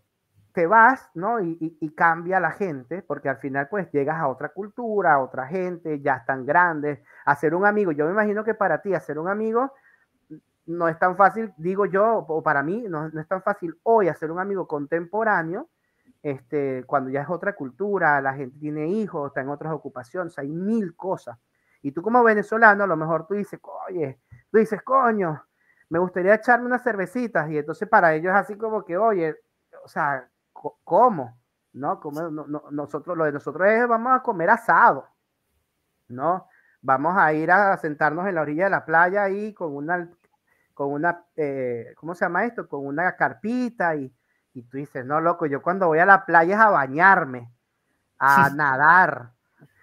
te vas, ¿no? Y, cambia la gente, porque al final pues llegas a otra cultura, a otra gente, ya están grandes, hacer un amigo. Yo me imagino que para ti hacer un amigo no es tan fácil, digo yo, o para mí no, no es tan fácil hoy hacer un amigo contemporáneo este, cuando ya es otra cultura, la gente tiene hijos, está en otras ocupaciones, hay mil cosas. Y tú como venezolano, a lo mejor tú dices, oye, tú dices, coño, me gustaría echarme unas cervecitas. Y entonces para ellos es así como que, oye, o sea, ¿cómo? ¿No? Como, nosotros, lo de nosotros es, vamos a comer asado, ¿no? Vamos a ir a sentarnos en la orilla de la playa ahí con una, con una, eh, ¿cómo se llama esto? Con una carpita y y tú dices, no, loco, yo cuando voy a la playa es a bañarme, a nadar.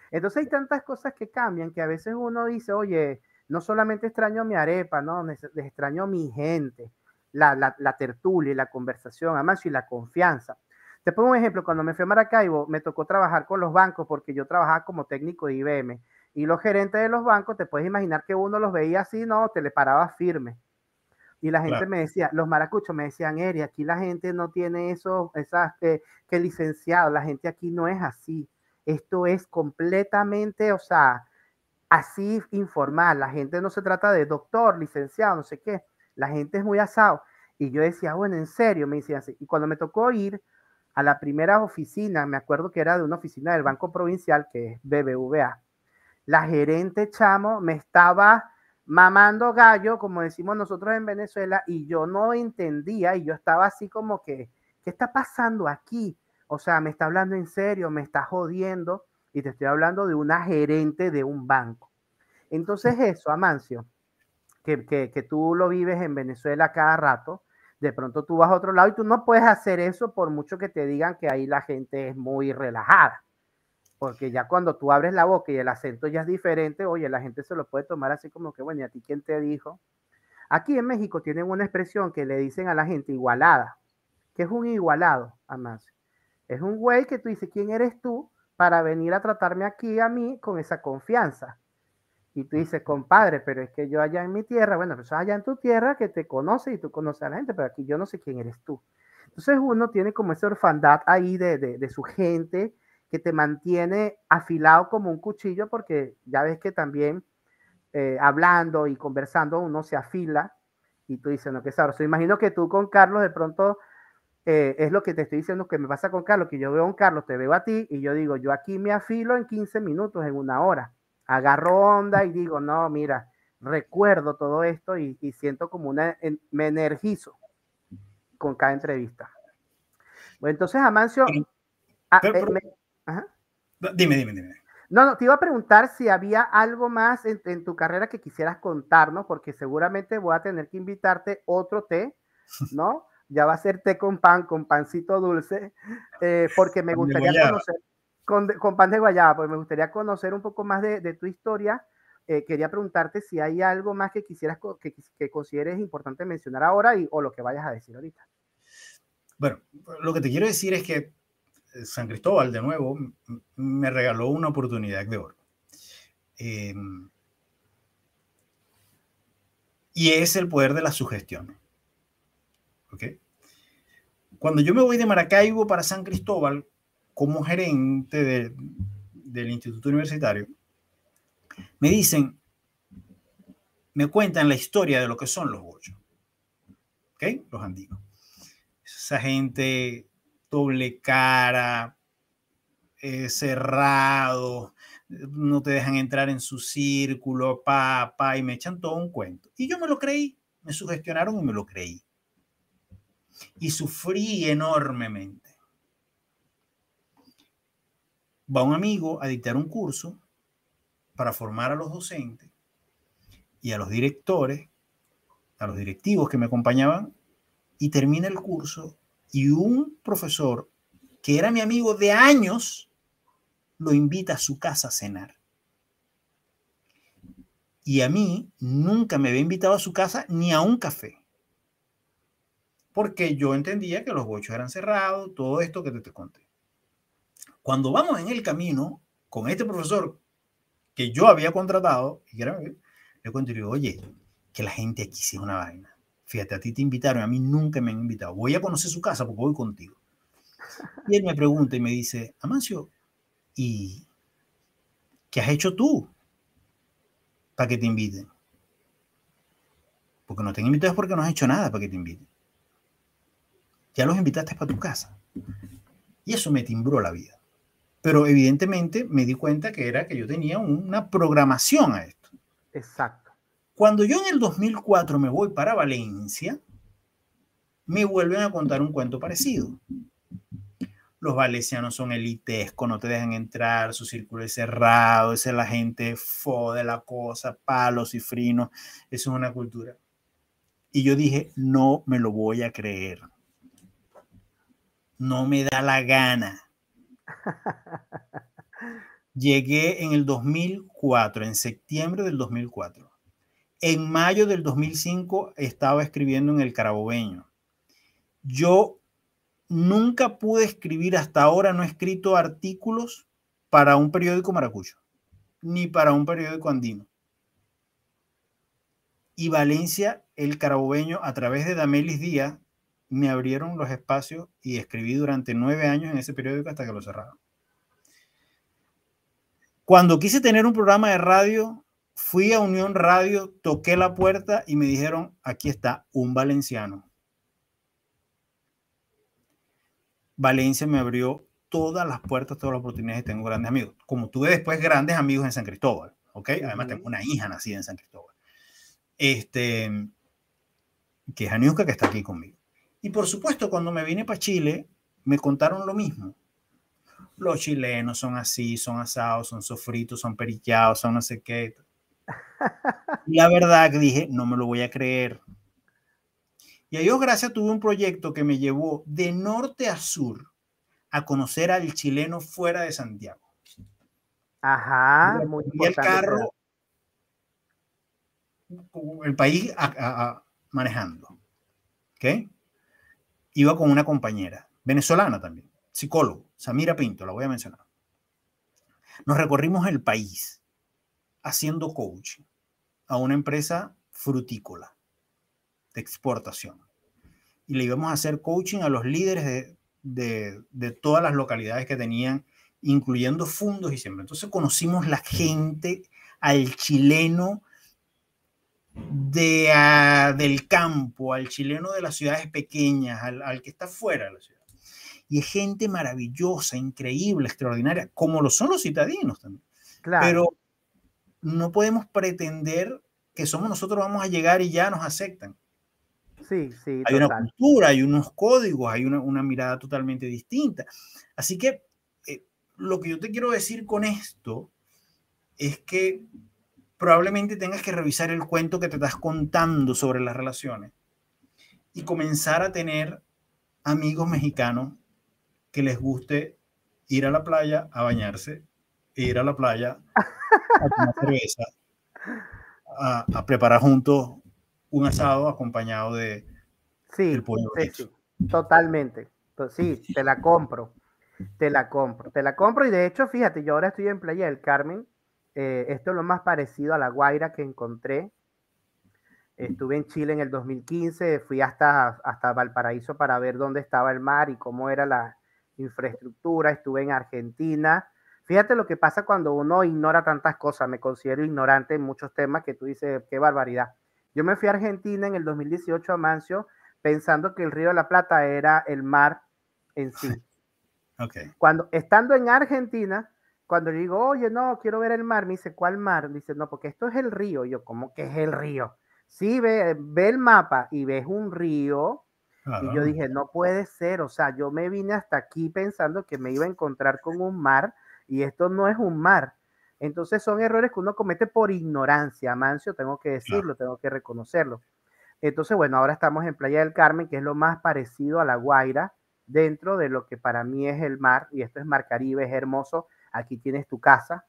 Entonces hay tantas cosas que cambian que a veces uno dice, oye, no solamente extraño mi arepa, no, extraño mi gente, la, la, la tertulia y la conversación, además y la confianza. Te pongo un ejemplo, cuando me fui a Maracaibo, me tocó trabajar con los bancos porque yo trabajaba como técnico de IBM y los gerentes de los bancos, te puedes imaginar que uno los veía así, no, te le paraba firme. Y la gente me decía, los maracuchos me decían, Eri, aquí la gente no tiene eso, esas que, que licenciado, la gente aquí no es así. Esto es completamente, o sea, así informal. La gente no se trata de doctor, licenciado, no sé qué. La gente es muy asado. Y yo decía, bueno, en serio, me decían así. Y cuando me tocó ir a la primera oficina, me acuerdo que era de una oficina del Banco Provincial, que es BBVA, la gerente chamo me estaba mamando gallo, como decimos nosotros en Venezuela, y yo no entendía, y yo estaba así como que, ¿qué está pasando aquí? O sea, me está hablando en serio, me está jodiendo y te estoy hablando de una gerente de un banco. Entonces eso, Amancio, que, que, tú lo vives en Venezuela cada rato, de pronto tú vas a otro lado y tú no puedes hacer eso por mucho que te digan que ahí la gente es muy relajada. Porque ya cuando tú abres la boca y el acento ya es diferente, oye, la gente se lo puede tomar así como que, bueno, ¿y a ti quién te dijo? Aquí en México tienen una expresión que le dicen a la gente igualada. que es un igualado, Amancio? Es un güey que tú dices, ¿quién eres tú para venir a tratarme aquí a mí con esa confianza? Y tú dices, compadre, pero es que yo allá en mi tierra, bueno, pues allá en tu tierra que te conoce y tú conoces a la gente, pero aquí yo no sé quién eres tú. Entonces uno tiene como esa orfandad ahí de, de, su gente que te mantiene afilado como un cuchillo porque ya ves que también eh, hablando y conversando uno se afila y tú dices, no, qué sabroso. Imagino que tú con Carlos de pronto eh, es lo que te estoy diciendo que me pasa con Carlos, que yo veo a un Carlos, te veo a ti y yo digo, yo aquí me afilo en 15 minutos, en una hora agarro onda y digo, no, mira, recuerdo todo esto y, siento como una, me energizo con cada entrevista. Bueno, entonces, Amancio... Ah, eh, dime, dime, dime. No, no, te iba a preguntar si había algo más en, tu carrera que quisieras contarnos, porque seguramente voy a tener que invitarte otro té, ¿no? Ya va a ser té con pan, con pancito dulce, eh, porque me gustaría conocer, con, pan de guayaba, pues me gustaría conocer un poco más de, tu historia. Eh, quería preguntarte si hay algo más que quisieras que, consideres importante mencionar ahora y, o lo que vayas a decir ahorita. Bueno, lo que te quiero decir es que eh, San Cristóbal, de nuevo, me regaló una oportunidad de oro. Em, y es el poder de la sugestión. ¿Ok? Cuando yo me voy de Maracaibo para San Cristóbal, como gerente del instituto universitario, me dicen, me cuentan la historia de lo que son los bochos, ¿ok? Los andinos. Esa gente doble cara, eh, cerrado, no te dejan entrar en su círculo, pa, pa, y me echan todo un cuento. Y yo me lo creí, me sugestionaron y me lo creí. Y sufrí enormemente va un amigo a dictar un curso para formar a los docentes y a los directores, a los directivos que me acompañaban, y termina el curso y un profesor que era mi amigo de años lo invita a su casa a cenar. Y a mí nunca me había invitado a su casa ni a un café. Porque yo entendía que los bochos eran cerrados, todo esto que te, te conté. Cuando vamos en el camino con este profesor que yo había contratado, y le cuento oye, que la gente aquí sí es una vaina. Fíjate, a ti te invitaron, a mí nunca me han invitado. Voy a conocer su casa porque voy contigo. Y él me pregunta y me dice, Amancio, ¿y qué has hecho tú para que te inviten? Porque no te han invitado es porque no has hecho nada para que te inviten. Ya los invitaste para tu casa. Y eso me timbró la vida. Pero evidentemente me di cuenta que era que yo tenía una programación a esto. Exacto. Cuando yo en el 2004 me voy para Valencia, me vuelven a contar un cuento parecido. Los valencianos son elitescos, no te dejan entrar, su círculo es cerrado, esa es la gente fo de la cosa, palos y frinos, eso es una cultura. Y yo dije, no me lo voy a creer. No me da la gana Llegué en el 2004, en septiembre del 2004. En mayo del 2005 estaba escribiendo en el Carabobeño. Yo nunca pude escribir, hasta ahora no he escrito artículos para un periódico maracucho, ni para un periódico andino. Y Valencia, el Carabobeño, a través de Damelis Díaz, me abrieron los espacios y escribí durante nueve años en ese periódico hasta que lo cerraron. Cuando quise tener un programa de radio, fui a Unión Radio, toqué la puerta y me dijeron, aquí está un valenciano. Valencia me abrió todas las puertas, todas las oportunidades. Tengo grandes amigos. Como tuve después grandes amigos en San Cristóbal, ¿ok? Además tengo una hija nacida en San Cristóbal. Este, que es Aniuska, que está aquí conmigo. Y por supuesto, cuando me vine para Chile, me contaron lo mismo. Los chilenos son así, son asados, son sofritos, son periqueados, son no sé qué. La verdad que dije, no me lo voy a creer. Y a Dios gracias tuve un proyecto que me llevó de norte a sur a conocer al chileno fuera de Santiago. Ajá, muy y el carro, el país manejando. ¿Ok? Iba con una compañera, venezolana también, psicólogo, Samira Pinto, la voy a mencionar. Nos recorrimos el país haciendo coaching a una empresa frutícola de exportación. Y le íbamos a hacer coaching a los líderes de, de, todas las localidades que tenían, incluyendo fundos y siempre. Entonces conocimos la gente, al chileno de, ah, del campo, al chileno de las ciudades pequeñas, al, al, que está fuera de la ciudad. Y es gente maravillosa, increíble, extraordinaria, como lo son los citadinos también. Claro. Pero no podemos pretender que somos nosotros vamos a llegar y ya nos aceptan. Sí, sí. Hay una cultura, hay unos códigos, hay una, una mirada totalmente distinta. Así que eh, lo que yo te quiero decir con esto es que probablemente tengas que revisar el cuento que te estás contando sobre las relaciones y comenzar a tener amigos mexicanos que les guste ir a la playa a bañarse, ir a la playa a tomar cerveza, a, a preparar juntos un asado acompañado de sí, el pollo sí, totalmente. Sí, te la compro. Te la compro. Te la compro. Y de hecho, fíjate, yo ahora estoy en Playa del Carmen. Eh, esto es lo más parecido a la Guaira que encontré. Estuve en Chile en el 2015, fui hasta, hasta Valparaíso para ver dónde estaba el mar y cómo era la infraestructura. Estuve en Argentina. Fíjate lo que pasa cuando uno ignora tantas cosas. Me considero ignorante en muchos temas que tú dices, qué barbaridad. Yo me fui a Argentina en el 2018 a Mancio pensando que el Río de la Plata era el mar en sí. Okay. Cuando estando en Argentina, cuando digo, oye, no, quiero ver el mar, me dice, ¿cuál mar? Dice, no, porque esto es el río. yo, ¿cómo que es el río? Sí, ve, ve el mapa y ves un río. Y yo dije, no puede ser, o sea, yo me vine hasta aquí pensando que me iba a encontrar con un mar y esto no es un mar. Entonces son errores que uno comete por ignorancia, Mancio, tengo que decirlo, tengo que reconocerlo. Entonces, bueno, ahora estamos en Playa del Carmen, que es lo más parecido a La Guaira, dentro de lo que para mí es el mar, y esto es Mar Caribe, es hermoso. Aquí tienes tu casa.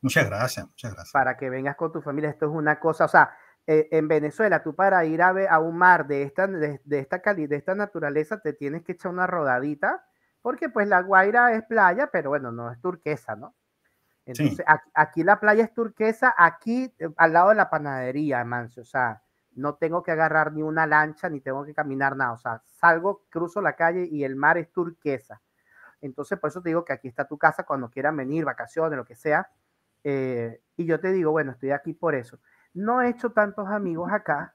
Muchas gracias, muchas gracias. Para que vengas con tu familia, esto es una cosa, o sea, eh, en Venezuela, tú para ir a, ver, a un mar de esta, de, de esta calidad, de esta naturaleza, te tienes que echar una rodadita, porque pues La Guaira es playa, pero bueno, no es turquesa, ¿no? Entonces, aquí, la playa es turquesa, aquí eh, al lado de la panadería, Mancio, o sea, no tengo que agarrar ni una lancha, ni tengo que caminar nada, o sea, salgo, cruzo la calle y el mar es turquesa. Entonces, por eso te digo que aquí está tu casa cuando quieran venir, vacaciones, lo que sea. Eh, y yo te digo, bueno, estoy aquí por eso. No he hecho tantos amigos acá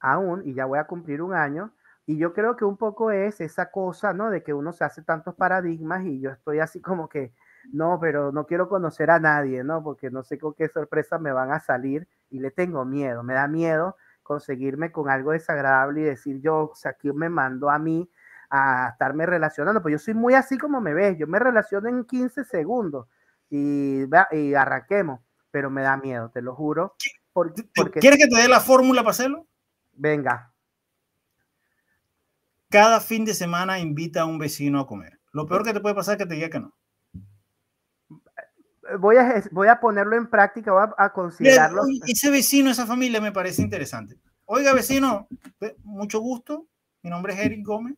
aún, y ya voy a cumplir un año, y yo creo que un poco es esa cosa, ¿no? De que uno se hace tantos paradigmas y yo estoy así como que, no, pero no quiero conocer a nadie, ¿no? Porque no sé con qué sorpresa me van a salir y le tengo miedo, me da miedo conseguirme con algo desagradable y decir yo, o sea, ¿quién me mandó a mí a estarme relacionando? Pues yo soy muy así como me ves, yo me relaciono en 15 segundos y, y arranquemos, pero me da miedo, te lo juro. Porque, ¿Quieres que te dé la fórmula para hacerlo? Venga. Cada fin de semana invita a un vecino a comer. Lo peor que te puede pasar es que te diga que no voy a, voy a ponerlo en práctica, voy a, considerarlo. Ese vecino, esa familia me parece interesante. Oiga, vecino, mucho gusto. Mi nombre es Eric Gómez.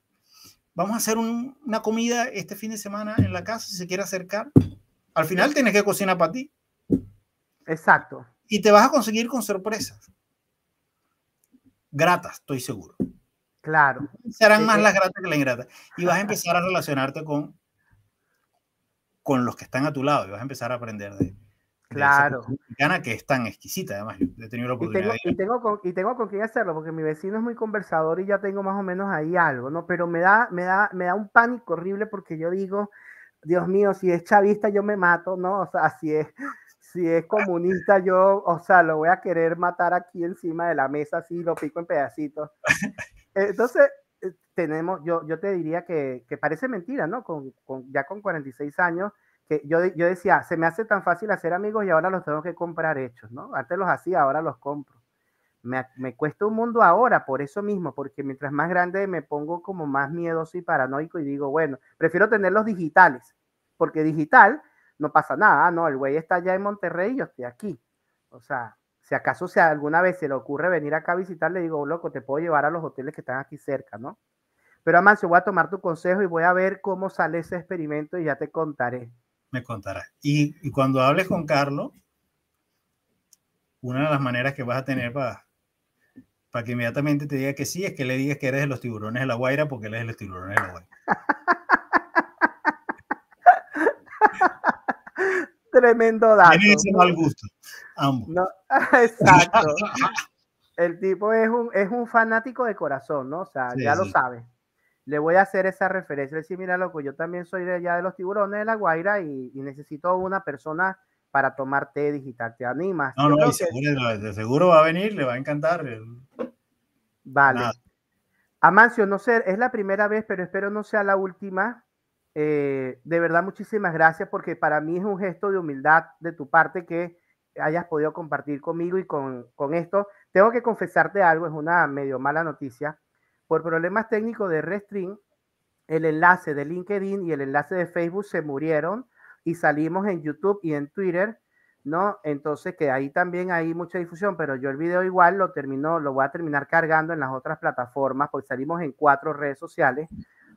Vamos a hacer una comida este fin de semana en la casa, si se quiere acercar. Al final tienes que cocinar para ti. Exacto. Y te vas a conseguir con sorpresas. Gratas, estoy seguro. Claro. Serán más las gratas que las ingratas. Y vas a empezar a relacionarte con con los que están a tu lado y vas a empezar a aprender de, claro. mexicana que es tan exquisita, además, yo he tenido la oportunidad. Y tengo, con, y tengo con quién hacerlo, porque mi vecino es muy conversador y ya tengo más o menos ahí algo, ¿no? Pero me da, me da, me da un pánico horrible porque yo digo, Dios mío, si es chavista yo me mato, ¿no? O sea, si es, si es comunista yo, o sea, lo voy a querer matar aquí encima de la mesa, así lo pico en pedacitos. Entonces, eh, tenemos, yo, yo te diría que, que parece mentira, ¿no? Con, con, ya con 46 años, yo, yo decía, se me hace tan fácil hacer amigos y ahora los tengo que comprar hechos, ¿no? Antes los hacía, ahora los compro. Me, me, cuesta un mundo ahora por eso mismo, porque mientras más grande me pongo como más miedoso y paranoico y digo, bueno, prefiero tenerlos digitales, porque digital no pasa nada, no, el güey está allá en Monterrey y yo estoy aquí. O sea, si acaso si alguna vez se le ocurre venir acá a visitar, le digo, loco, te puedo llevar a los hoteles que están aquí cerca, ¿no? Pero Amancio, voy a tomar tu consejo y voy a ver cómo sale ese experimento y ya te contaré. Me contarás. Y, y cuando hables con Carlos, una de las maneras que vas a tener para, para que inmediatamente te diga que sí es que le digas que eres de los tiburones de la Guaira porque él es de los tiburones de la Guaira. Tremendo dato. Tiene ese mal gusto. Ambos. No, exacto. El tipo es un, es un fanático de corazón, ¿no? O sea, sí, ya sí. lo sabe. Le voy a hacer esa referencia. Decir, mira, loco, yo también soy de allá de los tiburones de la Guaira y, y necesito una persona para tomar té digital. ¿Te animas? No, no, y seguro, de seguro va a venir, le va a encantar. Vale. Nada. Amancio, no sé, es la primera vez, pero espero no sea la última eh, de verdad, muchísimas gracias porque para mí es un gesto de humildad de tu parte que hayas podido compartir conmigo y con, con esto. Tengo que confesarte algo, es una medio mala noticia. Por problemas técnicos de Restring, el enlace de LinkedIn y el enlace de Facebook se murieron y salimos en YouTube y en Twitter, ¿no? Entonces que ahí también hay mucha difusión, pero yo el video igual lo termino, lo voy a terminar cargando en las otras plataformas, porque salimos en cuatro redes sociales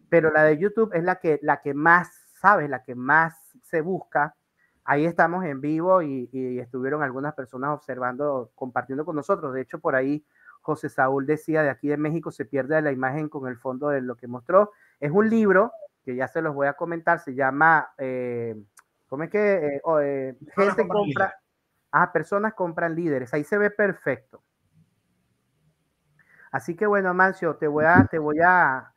pero la de YouTube es la que, la que más, ¿sabes? La que más se busca. Ahí estamos en vivo y, y, estuvieron algunas personas observando, compartiendo con nosotros. De hecho, por ahí José Saúl decía, de aquí de México se pierde la imagen con el fondo de lo que mostró. Es un libro que ya se los voy a comentar, se llama, eh, ¿cómo es que? Eh, oh, eh, gente compra, ah, personas compran líderes. Ahí se ve perfecto. Así que bueno, Amancio, te voy a, te voy a,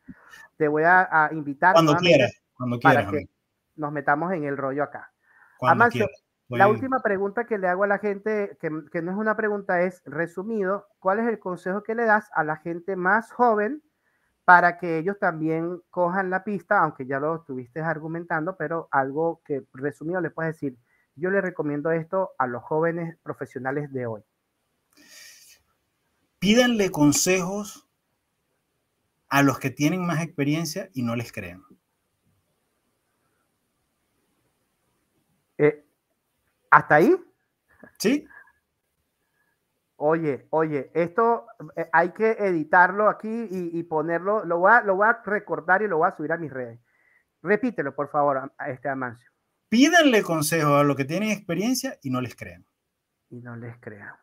te voy a, a invitar cuando quieras, cuando quieras, para que nos metamos en el rollo acá. Amancio, la última pregunta que le hago a la gente, que, que, no es una pregunta, es resumido, ¿cuál es el consejo que le das a la gente más joven para que ellos también cojan la pista, aunque ya lo estuviste argumentando, pero algo que resumido le puedes decir, yo le recomiendo esto a los jóvenes profesionales de hoy. Pídanle consejos a los que tienen más experiencia y no les crean. Eh, ¿Hasta ahí? Sí. Oye, oye, esto eh, hay que editarlo aquí y, y, ponerlo, lo voy, a, lo voy a recortar y lo voy a subir a mis redes. Repítelo, por favor, a, a este Amancio. Pídanle consejos a los que tienen experiencia y no les crean. Y no les crean.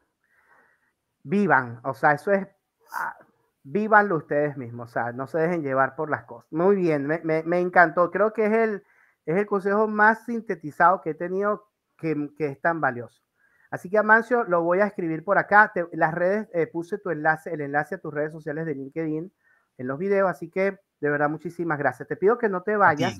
Vivan, o sea, eso es, ah, vívanlo ustedes mismos, o sea, no se dejen llevar por las cosas. Muy bien, me, me, me encantó. Creo que es el, es el consejo más sintetizado que he tenido que, que, es tan valioso. Así que Amancio, lo voy a escribir por acá. Te, las redes, eh, puse tu enlace, el enlace a tus redes sociales de LinkedIn en los videos, así que de verdad muchísimas gracias. Te pido que no te vayas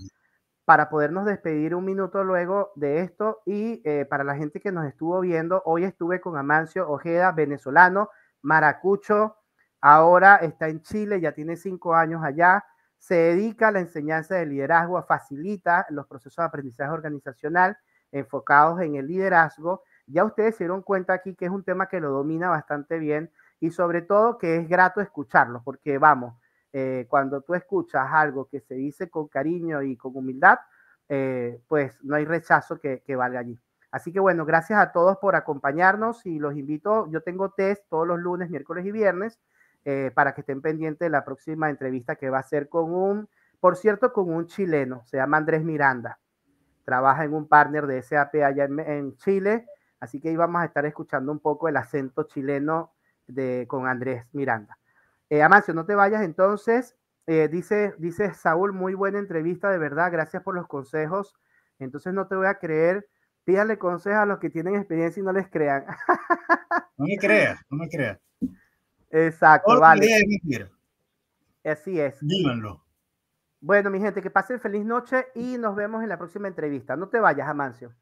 para podernos despedir un minuto luego de esto y eh, para la gente que nos estuvo viendo, hoy estuve con Amancio Ojeda, venezolano, maracucho, Ahora está en Chile, ya tiene cinco años allá. Se dedica a la enseñanza de liderazgo, facilita los procesos de aprendizaje organizacional enfocados en el liderazgo. Ya ustedes se dieron cuenta aquí que es un tema que lo domina bastante bien y sobre todo que es grato escucharlo, porque vamos, eh, cuando tú escuchas algo que se dice con cariño y con humildad, eh, pues no hay rechazo que, que valga allí. Así que bueno, gracias a todos por acompañarnos y los invito, yo tengo test todos los lunes, miércoles y viernes eh, para que estén pendientes de la próxima entrevista que va a ser con un, por cierto, con un chileno, se llama Andrés Miranda. Trabaja en un partner de SAP allá en, en Chile, así que íbamos a estar escuchando un poco el acento chileno de, con Andrés Miranda. Eh, Amancio, no te vayas entonces. Eh, dice, dice Saúl, muy buena entrevista, de verdad, gracias por los consejos. Entonces no te voy a creer. Pídale consejos a los que tienen experiencia y no les crean. no me creas, no me creas. Exacto, vale. Así es. Díganlo. Bueno, mi gente, que pasen feliz noche y nos vemos en la próxima entrevista. No te vayas, Amancio.